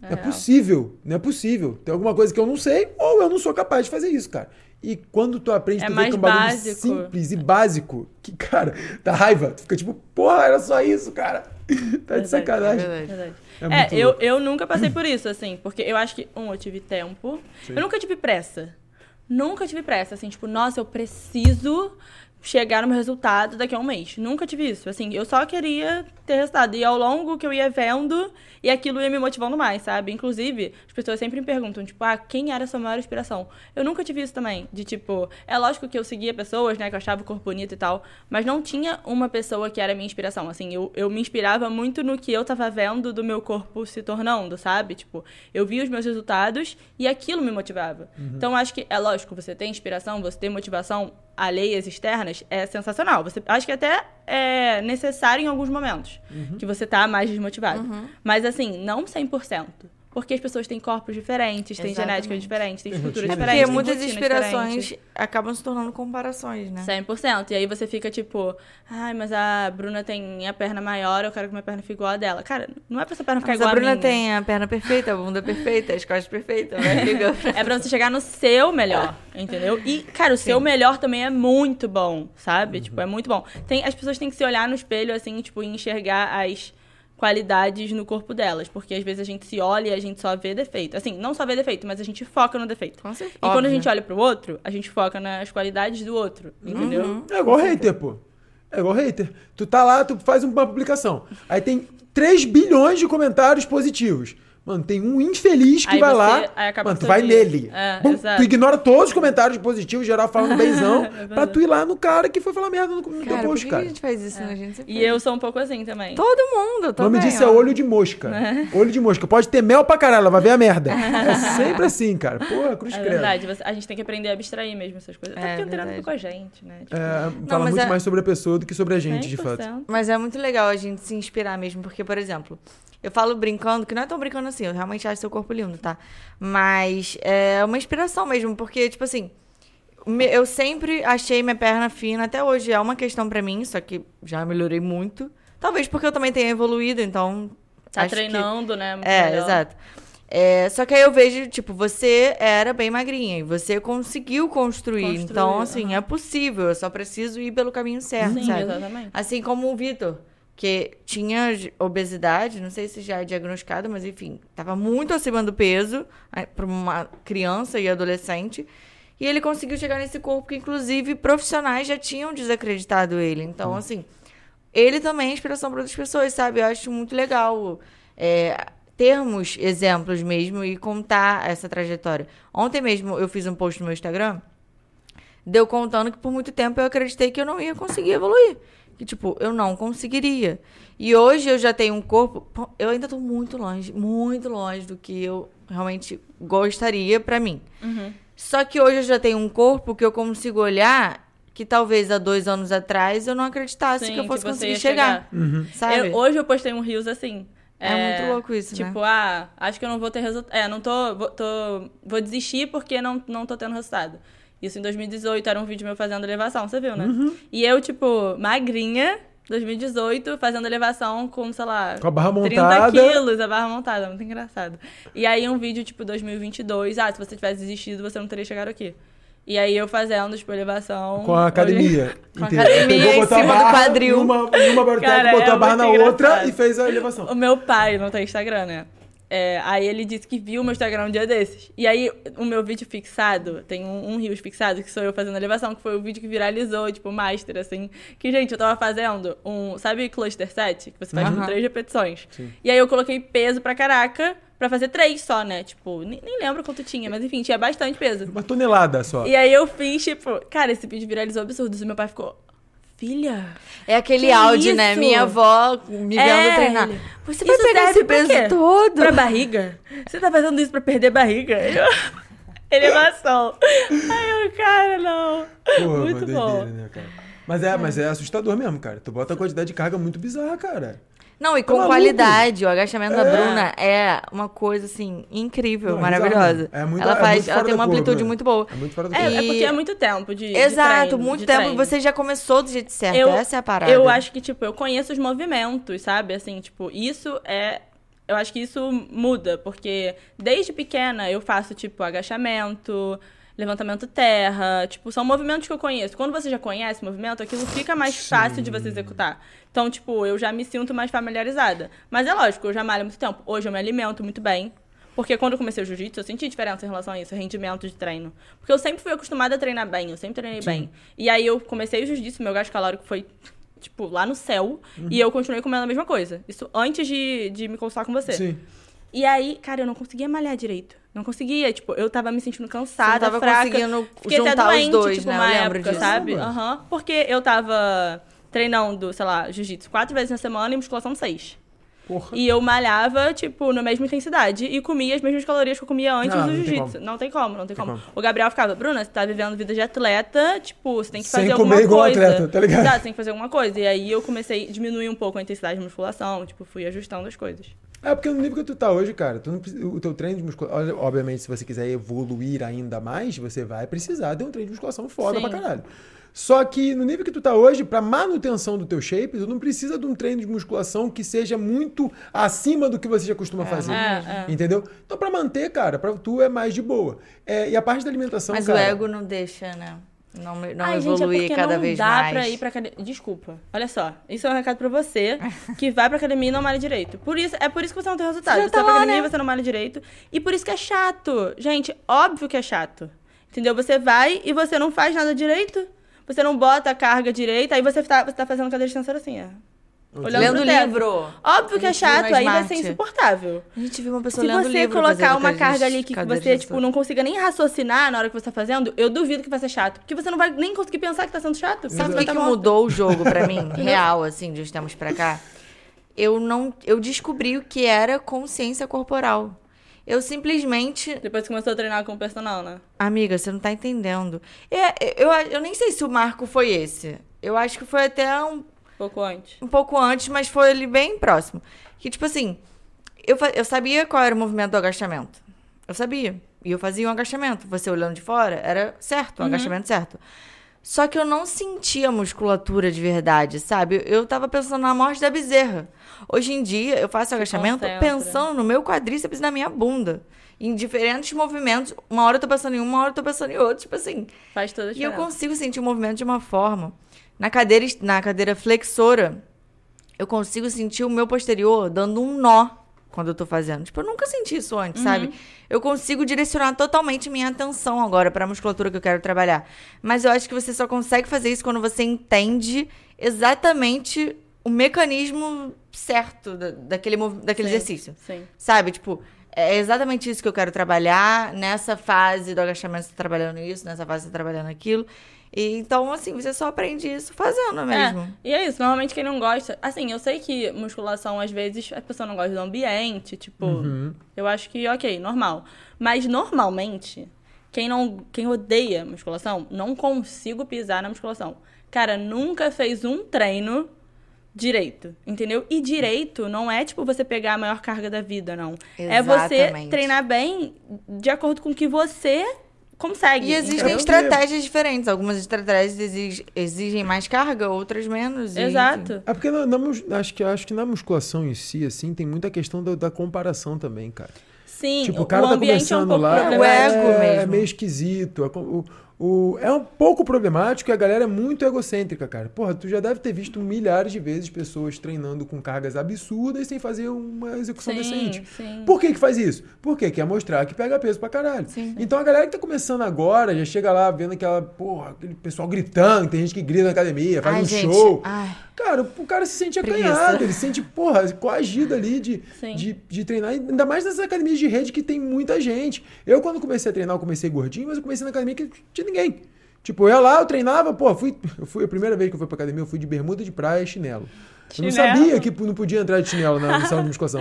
Speaker 1: Não é
Speaker 3: real.
Speaker 1: possível, não é possível. Tem alguma coisa que eu não sei ou eu não sou capaz de fazer isso, cara. E quando tu aprende,
Speaker 3: É
Speaker 1: tu vê que é um bagulho
Speaker 3: básico.
Speaker 1: simples e básico, que, cara, dá raiva. Tu fica tipo, porra, era só isso, cara. tá de
Speaker 3: Verdade,
Speaker 2: É
Speaker 1: sacanagem.
Speaker 2: verdade.
Speaker 3: Verdade.
Speaker 1: É
Speaker 3: É, eu,
Speaker 1: louco.
Speaker 3: eu nunca passei por isso, assim, porque eu acho que, um, eu tive tempo. Eu nunca tive pressa. Nunca tive pressa, assim, tipo, nossa, eu preciso chegar no meu resultado daqui a um mês. Nunca tive isso. Assim, eu só queria ter resultado. E ao longo que eu ia vendo, e aquilo ia me motivando mais, sabe? Inclusive, as pessoas sempre me perguntam, tipo, ah, quem era a sua maior inspiração? Eu nunca tive isso também. De tipo, é lógico que eu seguia pessoas, né, que eu achava o corpo bonito e tal, mas não tinha uma pessoa que era a minha inspiração. Assim, eu, eu me inspirava muito no que eu tava vendo do meu corpo se tornando, sabe? Tipo, eu via os meus resultados e aquilo me motivava. Então, acho que, é lógico, você tem inspiração, você tem motivação alheias externas, é sensacional. Você, acho que até é necessário em alguns momentos, que você tá mais desmotivado. Mas, assim, não 100%. Porque as pessoas têm corpos diferentes, têm
Speaker 2: Exatamente.
Speaker 3: genética diferente, têm
Speaker 1: Tem
Speaker 3: estrutura
Speaker 1: rotina
Speaker 3: diferente.
Speaker 2: Porque
Speaker 3: têm
Speaker 2: muitas inspirações
Speaker 3: diferente.
Speaker 2: acabam se tornando comparações, né?
Speaker 3: 100%. E aí você fica tipo, ai, mas a Bruna tem a perna maior, eu quero que minha perna fique igual a dela. Cara, não é pra sua perna ficar
Speaker 2: Mas
Speaker 3: igual
Speaker 2: a Bruna
Speaker 3: minha.
Speaker 2: tem a perna perfeita, a bunda perfeita, as costas perfeitas, ligando.
Speaker 3: É pra você chegar no seu melhor, entendeu? E, cara, o seu melhor também é muito bom, sabe? Tipo, é muito bom. Tem, as pessoas têm que se olhar no espelho, assim, tipo, e enxergar as qualidades no corpo delas. Porque às vezes a gente se olha e a gente só vê defeito. Assim, não só vê defeito, mas a gente foca no defeito.
Speaker 2: Com certeza.
Speaker 3: E quando a
Speaker 2: Óbvio.
Speaker 3: gente olha pro outro, a gente foca nas qualidades do outro, entendeu?
Speaker 2: Uhum.
Speaker 1: É igual hater, pô. É igual hater. Tu tá lá, tu faz uma publicação. Aí tem 3 bilhões de comentários positivos. Mano, tem um infeliz que
Speaker 3: Aí
Speaker 1: vai
Speaker 3: você-
Speaker 1: lá. Mano, tu vai nele.
Speaker 3: É,
Speaker 1: tu ignora todos os comentários positivos, geral falando benzão,
Speaker 3: É
Speaker 1: pra tu ir lá no cara que foi falar merda no, no teu
Speaker 2: Cara, por
Speaker 1: post,
Speaker 2: que
Speaker 1: cara.
Speaker 2: a gente faz isso, né? A gente sempre
Speaker 3: E eu sou um pouco assim também.
Speaker 2: Todo mundo,
Speaker 1: O
Speaker 2: também.
Speaker 1: nome disso é olho de mosca. Olho de mosca. Pode ter mel pra caralho, ela vai ver a merda. É sempre assim, cara. Porra, cruz
Speaker 3: É
Speaker 1: credo.
Speaker 3: verdade, você- a gente tem que aprender a abstrair mesmo essas coisas. Até
Speaker 2: É,
Speaker 3: porque não tem nada a ver
Speaker 2: verdade.
Speaker 3: com a gente, né? Tipo,
Speaker 1: É, fala muito
Speaker 2: é-
Speaker 1: mais sobre a pessoa do que sobre a gente, de fato.
Speaker 3: 100%.
Speaker 2: Mas é muito legal a gente se inspirar mesmo, porque, por exemplo, eu falo brincando, que não é tão brincando assim, eu realmente acho seu corpo lindo, tá? Mas é uma inspiração mesmo, porque, tipo assim, eu sempre achei minha perna fina, até hoje é uma questão pra mim, só que já melhorei muito. Talvez porque eu também tenha evoluído, então.
Speaker 3: Tá
Speaker 2: acho que-
Speaker 3: treinando, né? muito
Speaker 2: É,
Speaker 3: melhor.
Speaker 2: exato. É, só que aí eu vejo, tipo, você era bem magrinha e você conseguiu construir. Então, assim,
Speaker 3: aham.
Speaker 2: é possível. Eu só preciso ir pelo caminho certo,
Speaker 3: Sim,
Speaker 2: sabe?
Speaker 3: exatamente.
Speaker 2: Assim como o Vitor, que tinha obesidade, não sei se já é diagnosticado, mas enfim, tava muito acima do peso para uma criança e adolescente. E ele conseguiu chegar nesse corpo que, inclusive, profissionais já tinham desacreditado ele. Então, assim, ele também é inspiração para outras pessoas, sabe? Eu acho muito legal é, termos exemplos mesmo e contar essa trajetória. Ontem mesmo eu fiz um post no meu Instagram, deu contando que por muito tempo eu acreditei que eu não ia conseguir evoluir. Que, tipo, eu não conseguiria. E hoje eu já tenho um corpo. Eu ainda tô muito longe, muito longe do que eu realmente gostaria para mim.
Speaker 3: Uhum.
Speaker 2: Só que hoje eu já tenho um corpo que eu consigo olhar que talvez há dois anos atrás eu não acreditasse
Speaker 3: Sim,
Speaker 2: que eu fosse
Speaker 3: que você
Speaker 2: conseguir
Speaker 3: ia
Speaker 2: chegar.
Speaker 1: Uhum.
Speaker 2: Sabe?
Speaker 3: Eu- hoje eu postei um Reels assim.
Speaker 2: É muito louco isso, né?
Speaker 3: Tipo, ah, acho que eu não vou ter resultado. É, não tô vou, tô. vou desistir porque não, não tô tendo resultado. Isso em 2018 era um vídeo meu fazendo elevação, você viu, né?
Speaker 1: Uhum.
Speaker 3: E eu, tipo, magrinha, 2018, fazendo elevação com, sei lá,
Speaker 1: Com a barra
Speaker 3: 30
Speaker 1: montada.
Speaker 3: quilos, a barra montada, muito engraçado. E aí um vídeo, tipo, 2022, ah, se você tivesse desistido, você não teria chegado aqui. E aí eu fazendo, tipo, elevação.
Speaker 1: Com a academia
Speaker 3: Com a academia
Speaker 2: em cima do quadril.
Speaker 1: Numa, numa barra
Speaker 3: Cara,
Speaker 1: botou
Speaker 3: é
Speaker 1: a barra na
Speaker 3: muito
Speaker 1: outra
Speaker 3: engraçado.
Speaker 1: e fez a elevação.
Speaker 3: O meu pai não tem Instagram, né? É, aí ele disse que viu o meu Instagram um dia desses. E aí, o meu vídeo fixado, tem um, um Rios fixado, que sou eu fazendo elevação, que foi o vídeo que viralizou, tipo, master, assim. Que, gente, eu tava fazendo um, sabe cluster set? Que você faz com
Speaker 2: Aham.
Speaker 3: três repetições. E aí eu coloquei peso pra caraca, pra fazer três só, né? Tipo, nem, nem lembro quanto tinha, mas enfim, tinha bastante peso.
Speaker 1: Uma tonelada só.
Speaker 3: E aí eu fiz, tipo, cara, esse vídeo viralizou absurdo. E meu pai ficou, filha...
Speaker 2: É aquele
Speaker 3: Que
Speaker 2: áudio, né? Minha avó me vendo
Speaker 3: É,
Speaker 2: treinar.
Speaker 3: ele-
Speaker 2: Você vai
Speaker 3: Isso
Speaker 2: pegar esse peso todo?
Speaker 3: Pra barriga? Você tá fazendo isso pra perder barriga? Eu... Elevação. Ai, eu, cara, não.
Speaker 1: Porra,
Speaker 3: Muito bom.
Speaker 1: doideira, né, cara? Mas é, mas é assustador mesmo, cara. Tu bota a quantidade de carga muito bizarra, cara.
Speaker 2: Não, e com qualidade. O agachamento da
Speaker 1: É.
Speaker 2: Bruna é uma coisa, assim, incrível,
Speaker 1: Não, é
Speaker 2: maravilhosa.
Speaker 1: É muito-
Speaker 2: ela
Speaker 1: é
Speaker 2: faz,
Speaker 1: muito
Speaker 2: ela tem
Speaker 1: da
Speaker 2: uma
Speaker 1: curva,
Speaker 2: amplitude
Speaker 1: né?
Speaker 2: muito boa.
Speaker 1: É muito fora da
Speaker 3: É,
Speaker 1: curva.
Speaker 3: é porque é muito tempo de. de
Speaker 2: Exato,
Speaker 3: treino,
Speaker 2: muito
Speaker 3: de
Speaker 2: tempo.
Speaker 3: treino.
Speaker 2: Você já começou do jeito certo.
Speaker 3: Eu-
Speaker 2: Essa é a parada.
Speaker 3: Eu acho que, tipo, eu conheço os movimentos, sabe? Assim, tipo, isso é. Eu acho que isso muda, porque desde pequena eu faço, tipo, agachamento, levantamento terra, tipo, são movimentos que eu conheço. Quando você já conhece o movimento, aquilo fica mais fácil de você executar. Então, tipo, eu já me sinto mais familiarizada. Mas é lógico, eu já malho há muito tempo. Hoje eu me alimento muito bem. Porque quando eu comecei o jiu-jitsu, eu senti diferença em relação a isso, rendimento de treino. Porque eu sempre fui acostumada a treinar bem, eu sempre treinei bem. E aí eu comecei o jiu-jitsu, meu gasto calórico foi, tipo, lá no céu. E eu continuei comendo a mesma coisa. Isso antes de, de me consultar com você.
Speaker 1: Sim.
Speaker 3: E aí, cara, eu não conseguia malhar direito. Não conseguia, tipo, eu tava me sentindo cansada,
Speaker 2: Você não tava
Speaker 3: fraca.
Speaker 2: conseguindo
Speaker 3: Fiquei até
Speaker 2: juntar os
Speaker 3: doente,
Speaker 2: dois,
Speaker 3: tipo,
Speaker 2: né? Eu
Speaker 3: uma
Speaker 2: lembro
Speaker 3: época,
Speaker 2: disso.
Speaker 3: sabe? Aham. Porque eu tava treinando, sei lá, jiu-jitsu quatro vezes na semana e musculação seis.
Speaker 1: Porra.
Speaker 3: E eu malhava, tipo, na mesma intensidade. E comia as mesmas calorias que eu comia antes
Speaker 1: Não,
Speaker 3: do
Speaker 1: não tem
Speaker 3: jiu-jitsu.
Speaker 1: como.
Speaker 3: Não tem como, não tem,
Speaker 1: Tem
Speaker 3: como.
Speaker 1: como.
Speaker 3: O Gabriel ficava, Bruna, você tá vivendo vida de atleta, tipo, você tem que
Speaker 1: Sem
Speaker 3: fazer
Speaker 1: comer
Speaker 3: alguma
Speaker 1: igual
Speaker 3: coisa.
Speaker 1: atleta, tá ligado?
Speaker 3: Exato, você tem que fazer alguma coisa. E aí eu comecei a diminuir um pouco a intensidade de musculação, tipo, fui ajustando as coisas.
Speaker 1: É porque no nível que tu tá hoje, cara, tu precisa- o teu treino de musculação. Obviamente, se você quiser evoluir ainda mais, você vai precisar de um treino de musculação foda
Speaker 3: Sim.
Speaker 1: pra caralho. Só que no nível que tu tá hoje, pra manutenção do teu shape, tu não precisa de um treino de musculação que seja muito acima do que você já costuma fazer.
Speaker 3: É, é.
Speaker 1: Entendeu? Então, pra manter, cara, pra tu é mais de boa. É, e a parte da alimentação,
Speaker 2: Mas
Speaker 1: cara.
Speaker 2: o ego não deixa, né? Não, não
Speaker 3: Ai, gente, é
Speaker 2: evoluir
Speaker 3: porque
Speaker 2: cada
Speaker 3: não
Speaker 2: vez
Speaker 3: dá
Speaker 2: mais.
Speaker 3: pra ir pra academia. Desculpa. Olha só. Isso é um recado pra você que vai pra academia e não malha direito. Por isso, é por isso que você não tem resultado.
Speaker 2: Você
Speaker 3: Você,
Speaker 2: tá
Speaker 3: vai pra
Speaker 2: lá,
Speaker 3: academia
Speaker 2: né?
Speaker 3: e você não malha direito. E por isso que é chato. Gente, óbvio que é chato. Entendeu? Você vai e você não faz nada direito. Você não bota a carga direita, aí você tá, você tá fazendo cadeira de extensor assim, ó. Olhando
Speaker 2: Lendo livro.
Speaker 3: Óbvio que é chato, aí vai ser insuportável.
Speaker 2: A gente viu uma pessoa
Speaker 3: Se
Speaker 2: lendo
Speaker 3: você
Speaker 2: livro
Speaker 3: colocar
Speaker 2: fazendo
Speaker 3: uma
Speaker 2: cadeira
Speaker 3: carga ali que você, tipo, não consiga nem raciocinar na hora que você tá fazendo, eu duvido que vai ser chato. Porque você não vai nem conseguir pensar que tá sendo chato.
Speaker 2: Sabe o
Speaker 3: Você
Speaker 2: que,
Speaker 3: tá
Speaker 2: que mudou o jogo pra mim? Real, assim, de uns tempos pra cá? Eu não. Eu descobri o que era consciência corporal. Eu simplesmente.
Speaker 3: Depois que começou a treinar com o personal, né?
Speaker 2: Amiga, você não tá entendendo. É, eu, eu nem sei se o marco foi esse. Eu acho que foi até um,
Speaker 3: Pouco antes.
Speaker 2: um pouco antes, mas foi ali bem próximo. Que, tipo assim, eu, eu sabia qual era o movimento do agachamento. Eu sabia. E eu fazia um agachamento. Você olhando de fora, era certo, um agachamento certo. Só que eu não sentia musculatura de verdade, sabe? Eu tava pensando na morte da bezerra. Hoje em dia, eu faço agachamento
Speaker 3: concentra.
Speaker 2: pensando no meu quadríceps e na minha bunda. Em diferentes movimentos. Uma hora eu tô pensando em um, uma hora eu tô pensando em outro. Tipo assim,
Speaker 3: Faz toda a
Speaker 2: e eu
Speaker 3: diferença.
Speaker 2: consigo sentir o movimento de uma forma. Na cadeira, na cadeira flexora, eu consigo sentir o meu posterior dando um nó quando eu tô fazendo. Tipo, eu nunca senti isso antes, sabe? Eu consigo direcionar totalmente minha atenção agora pra musculatura que eu quero trabalhar. Mas eu acho que você só consegue fazer isso quando você entende exatamente o mecanismo certo da, daquele, daquele
Speaker 3: Sim,
Speaker 2: exercício.
Speaker 3: Sim.
Speaker 2: Sabe? Tipo, é exatamente isso que eu quero trabalhar. Nessa fase do agachamento, você tá trabalhando isso, nessa fase, você tá trabalhando aquilo. E, então, assim, você só aprende isso fazendo mesmo.
Speaker 3: É, e é isso, normalmente quem não gosta. Assim, eu sei que musculação, às vezes, a pessoa não gosta do ambiente, tipo.
Speaker 1: Uhum.
Speaker 3: Eu acho que, ok, normal. Mas normalmente, quem não. Quem odeia musculação, não consigo pisar na musculação. Cara, nunca fez um treino direito, entendeu? E direito não é tipo você pegar a maior carga da vida, não. É você
Speaker 2: Exatamente.
Speaker 3: treinar bem de acordo com o que você consegue.
Speaker 2: E existem
Speaker 3: entendeu?
Speaker 2: estratégias diferentes. Algumas estratégias exig- exigem mais carga, outras menos. e, enfim.
Speaker 3: Exato.
Speaker 1: É porque na, na acho, que, acho que na musculação em si, assim, tem muita questão da, da comparação também, cara.
Speaker 3: Sim,
Speaker 1: Tipo, o
Speaker 3: o
Speaker 1: cara tá
Speaker 3: ambiente é um
Speaker 1: começando
Speaker 3: pouco
Speaker 1: lá,
Speaker 2: o
Speaker 3: problemático.
Speaker 2: ego
Speaker 1: é,
Speaker 2: mesmo.
Speaker 1: meio esquisito. é O, o- é um pouco problemático e a galera é muito egocêntrica, cara. Porra, tu já deve ter visto milhares de vezes pessoas treinando com cargas absurdas sem fazer uma execução
Speaker 3: Sim,
Speaker 1: decente.
Speaker 3: sim.
Speaker 1: Por que que faz isso? Porque quer mostrar que pega peso pra caralho.
Speaker 2: Sim.
Speaker 1: Então a galera que tá começando agora já chega lá vendo aquela, porra, aquele pessoal gritando, tem gente que grita na academia, faz
Speaker 2: Ai,
Speaker 1: um
Speaker 2: gente,
Speaker 1: show.
Speaker 2: ai.
Speaker 1: Cara, o cara se sente
Speaker 2: Preguiça.
Speaker 1: acanhado, ele se sente, porra, coagido ali de, de, de treinar, ainda mais nessas academias de rede que tem muita gente. Eu, quando comecei a treinar, eu comecei gordinho, mas eu comecei na academia que tinha ninguém. Tipo, eu ia lá, eu treinava, pô, fui, eu fui a primeira vez que eu fui pra academia, eu fui de bermuda de praia e chinelo. Eu não
Speaker 3: Chinelo?
Speaker 1: sabia que não podia entrar de chinelo na sala de musculação.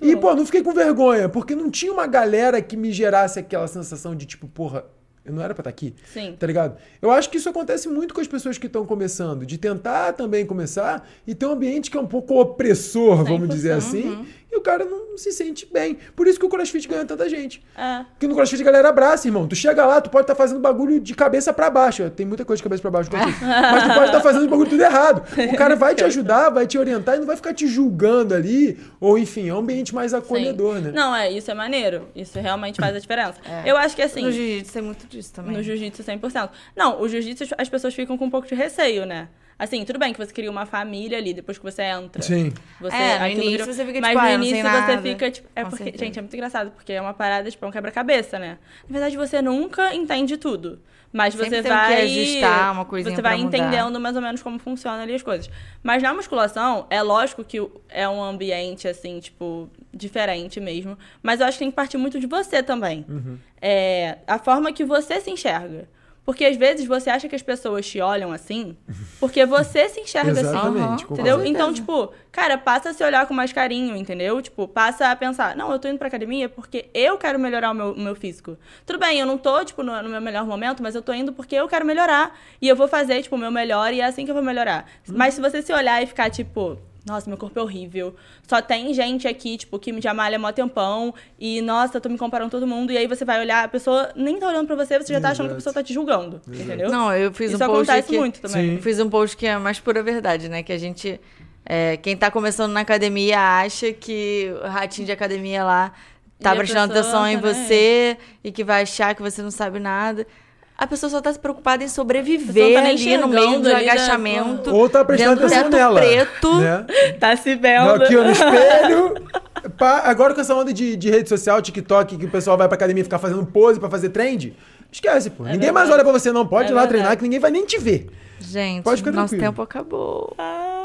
Speaker 1: e, pô, não fiquei com vergonha, porque não tinha uma galera que me gerasse aquela sensação de, tipo, porra, eu não era pra estar aqui.
Speaker 3: Sim.
Speaker 1: Tá ligado? Eu acho que isso acontece muito com as pessoas que estão começando, de tentar também começar e ter um ambiente que é um pouco opressor, vamos
Speaker 3: 100%,
Speaker 1: dizer assim, e o cara não se sente bem. Por isso que o CrossFit ganha tanta gente.
Speaker 3: É.
Speaker 1: Porque no CrossFit a galera abraça, irmão. Tu chega lá, tu pode estar fazendo bagulho de cabeça pra baixo. Tem muita coisa de cabeça pra baixo no CrossFit. mas tu pode estar fazendo o bagulho tudo errado. O cara vai te ajudar, vai te orientar e não vai ficar te julgando ali. Ou enfim, é um ambiente mais acolhedor,
Speaker 3: Sim.
Speaker 1: né?
Speaker 3: Não, é, isso é maneiro. Isso realmente faz a diferença.
Speaker 2: É.
Speaker 3: Eu acho que assim.
Speaker 2: No jiu-jitsu tem muito disso também.
Speaker 3: No jiu-jitsu 100%. Não, o jiu-jitsu as pessoas ficam com um pouco de receio, né? Assim, tudo bem que você cria uma família ali depois que você entra.
Speaker 1: Sim.
Speaker 3: Você,
Speaker 2: É, no início
Speaker 3: virou-
Speaker 2: você fica,
Speaker 3: Mas
Speaker 2: tipo,
Speaker 3: no
Speaker 2: ah, eu não sei
Speaker 3: início você
Speaker 2: nada.
Speaker 3: fica, tipo. É
Speaker 2: Com
Speaker 3: porque,
Speaker 2: certeza.
Speaker 3: gente, é muito engraçado, porque é uma parada, tipo, é um quebra-cabeça, né? Na verdade, você nunca entende tudo. Mas
Speaker 2: Sempre
Speaker 3: você
Speaker 2: tem o que
Speaker 3: vai.
Speaker 2: ajustar, uma coisinha
Speaker 3: Você vai
Speaker 2: pra mudar.
Speaker 3: entendendo mais ou menos como funciona ali as coisas. Mas na musculação, é lógico que é um ambiente, assim, tipo, diferente mesmo. Mas eu acho que tem que partir muito de você também.
Speaker 2: Uhum.
Speaker 3: É, a forma que você se enxerga. Porque às vezes você acha que as pessoas te olham assim, porque você se enxerga assim. Entendeu? Então, tipo, cara, passa a se olhar com mais carinho, entendeu? Tipo, passa a pensar, não, eu tô indo pra academia porque eu quero melhorar o meu, o meu físico. Tudo bem, eu não tô, tipo, no, no meu melhor momento, mas eu tô indo porque eu quero melhorar. E eu vou fazer, tipo, o meu melhor e é assim que eu vou melhorar. Mas se você se olhar e ficar, tipo, nossa, meu corpo é horrível. Só tem gente aqui, tipo, que me já malha mó tempão. E, nossa, eu tô me comparando com todo mundo. E aí você vai olhar, a pessoa nem tá olhando pra você, você já tá achando que a
Speaker 1: Exato.
Speaker 3: pessoa tá te julgando. Entendeu?
Speaker 2: Não, eu fiz
Speaker 3: Isso
Speaker 2: um post
Speaker 3: acontece
Speaker 2: que...
Speaker 3: muito também.
Speaker 1: Sim.
Speaker 2: Eu fiz um post que é a mais pura verdade, né? Que a gente... é, quem tá começando na academia acha que o ratinho de academia lá tá
Speaker 3: E
Speaker 2: prestando
Speaker 3: pessoa
Speaker 2: atenção em você e que vai achar que você não sabe nada. A pessoa só tá se preocupada em sobreviver
Speaker 3: não tá nem
Speaker 2: ali no meio do
Speaker 3: ali, né?
Speaker 2: agachamento.
Speaker 1: Ou tá prestando atenção nela.
Speaker 2: preto.
Speaker 1: Né?
Speaker 3: Tá se vendo.
Speaker 1: Aqui ó, no espelho. Pá, agora com essa onda de, de rede social, TikTok, que o pessoal vai pra academia ficar fazendo pose pra fazer trend, esquece, pô. ninguém mais
Speaker 3: verdade.
Speaker 1: olha pra você, não. Pode
Speaker 3: É
Speaker 1: ir lá
Speaker 3: verdade.
Speaker 1: treinar que ninguém vai nem te ver.
Speaker 2: Gente,
Speaker 1: Pode ficar
Speaker 2: nosso
Speaker 1: tranquilo.
Speaker 2: tempo acabou.
Speaker 3: Ah,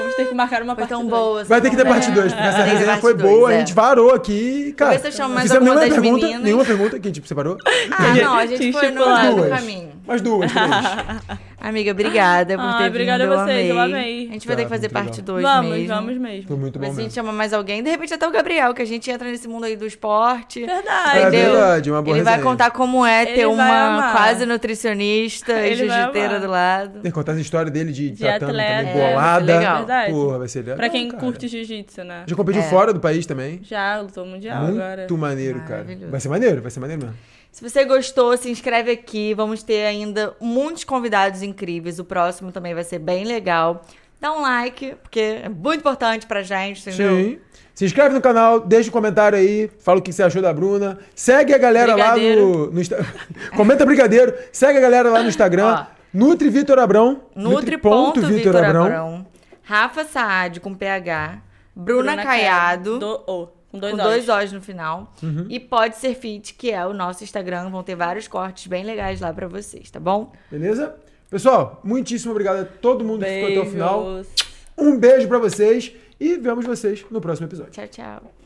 Speaker 3: vamos ter que marcar uma
Speaker 2: Foi
Speaker 3: parte
Speaker 2: tão
Speaker 3: dois.
Speaker 2: boa.
Speaker 1: Vai ter que ter
Speaker 2: conversa.
Speaker 1: parte 2, porque essa resenha foi
Speaker 2: dois,
Speaker 1: boa,
Speaker 2: é.
Speaker 1: a gente varou aqui. Cara,
Speaker 2: se eu chamo mais alguma
Speaker 1: nenhuma
Speaker 2: das
Speaker 1: pergunta,
Speaker 2: meninas.
Speaker 1: nenhuma pergunta que a gente separou.
Speaker 2: Ah, não, a gente foi no do
Speaker 1: duas.
Speaker 2: caminho.
Speaker 1: Mais duas, três.
Speaker 2: Amiga, obrigada por
Speaker 3: Ah,
Speaker 2: ter
Speaker 3: obrigada
Speaker 2: vindo.
Speaker 3: a vocês,
Speaker 2: eu
Speaker 3: eu
Speaker 2: amei.
Speaker 3: amei.
Speaker 2: A gente vai ter
Speaker 1: Tá,
Speaker 2: que fazer
Speaker 1: muito
Speaker 2: parte
Speaker 1: legal.
Speaker 2: 2
Speaker 3: Vamos,
Speaker 2: mesmo.
Speaker 3: vamos mesmo.
Speaker 1: Foi muito bom
Speaker 2: se a gente chama mais alguém. De repente até o Gabriel, que a gente entra nesse mundo aí do esporte.
Speaker 3: Verdade.
Speaker 1: É
Speaker 2: Entendeu?
Speaker 1: verdade, uma boa
Speaker 2: Ele vai
Speaker 1: resenha.
Speaker 2: contar como é
Speaker 3: Ele
Speaker 2: ter
Speaker 3: vai
Speaker 2: uma quase nutricionista e
Speaker 3: Ele vai
Speaker 2: jiu-jiteira do lado.
Speaker 1: Tem que contar essa história dele de,
Speaker 3: De
Speaker 1: tratando
Speaker 3: atleta.
Speaker 1: também
Speaker 3: É,
Speaker 1: bolada.
Speaker 2: muito legal.
Speaker 3: Verdade.
Speaker 1: Porra, vai ser legal.
Speaker 3: Pra quem
Speaker 1: cara.
Speaker 3: curte jiu-jitsu, né?
Speaker 1: Já competiu
Speaker 2: É.
Speaker 1: fora do país também.
Speaker 3: Já lutou mundial
Speaker 1: Muito
Speaker 3: agora.
Speaker 1: maneiro, cara.
Speaker 2: Maravilhoso.
Speaker 1: Vai ser maneiro, vai ser maneiro mesmo.
Speaker 2: Se você gostou, se inscreve aqui. Vamos ter ainda muitos convidados incríveis. O próximo também vai ser bem legal. Dá um like, porque é muito importante pra gente, entendeu?
Speaker 1: Sim. Se inscreve no canal, deixa um comentário aí, fala o que você achou da Bruna. Segue a galera lá no,
Speaker 3: Brigadeiro.
Speaker 1: no Insta- Comenta brigadeiro. Segue a galera lá no Instagram.
Speaker 2: Ó.
Speaker 1: Nutri Vitor Abrão.
Speaker 2: Nutri.Vitor Abrão. Rafa Saad com PH. Bruna, Caiado.
Speaker 3: Do, O, com dois
Speaker 2: com
Speaker 3: olhos.
Speaker 2: dois O's no final.
Speaker 1: Uhum.
Speaker 2: E pode ser fit, que é o nosso Instagram. Vão ter vários cortes bem legais lá pra vocês, tá bom?
Speaker 1: Beleza? Pessoal, muitíssimo obrigado a todo mundo que ficou até o final.
Speaker 3: Beijos.
Speaker 1: Um beijo para vocês e vemos vocês no próximo episódio.
Speaker 2: Tchau, tchau.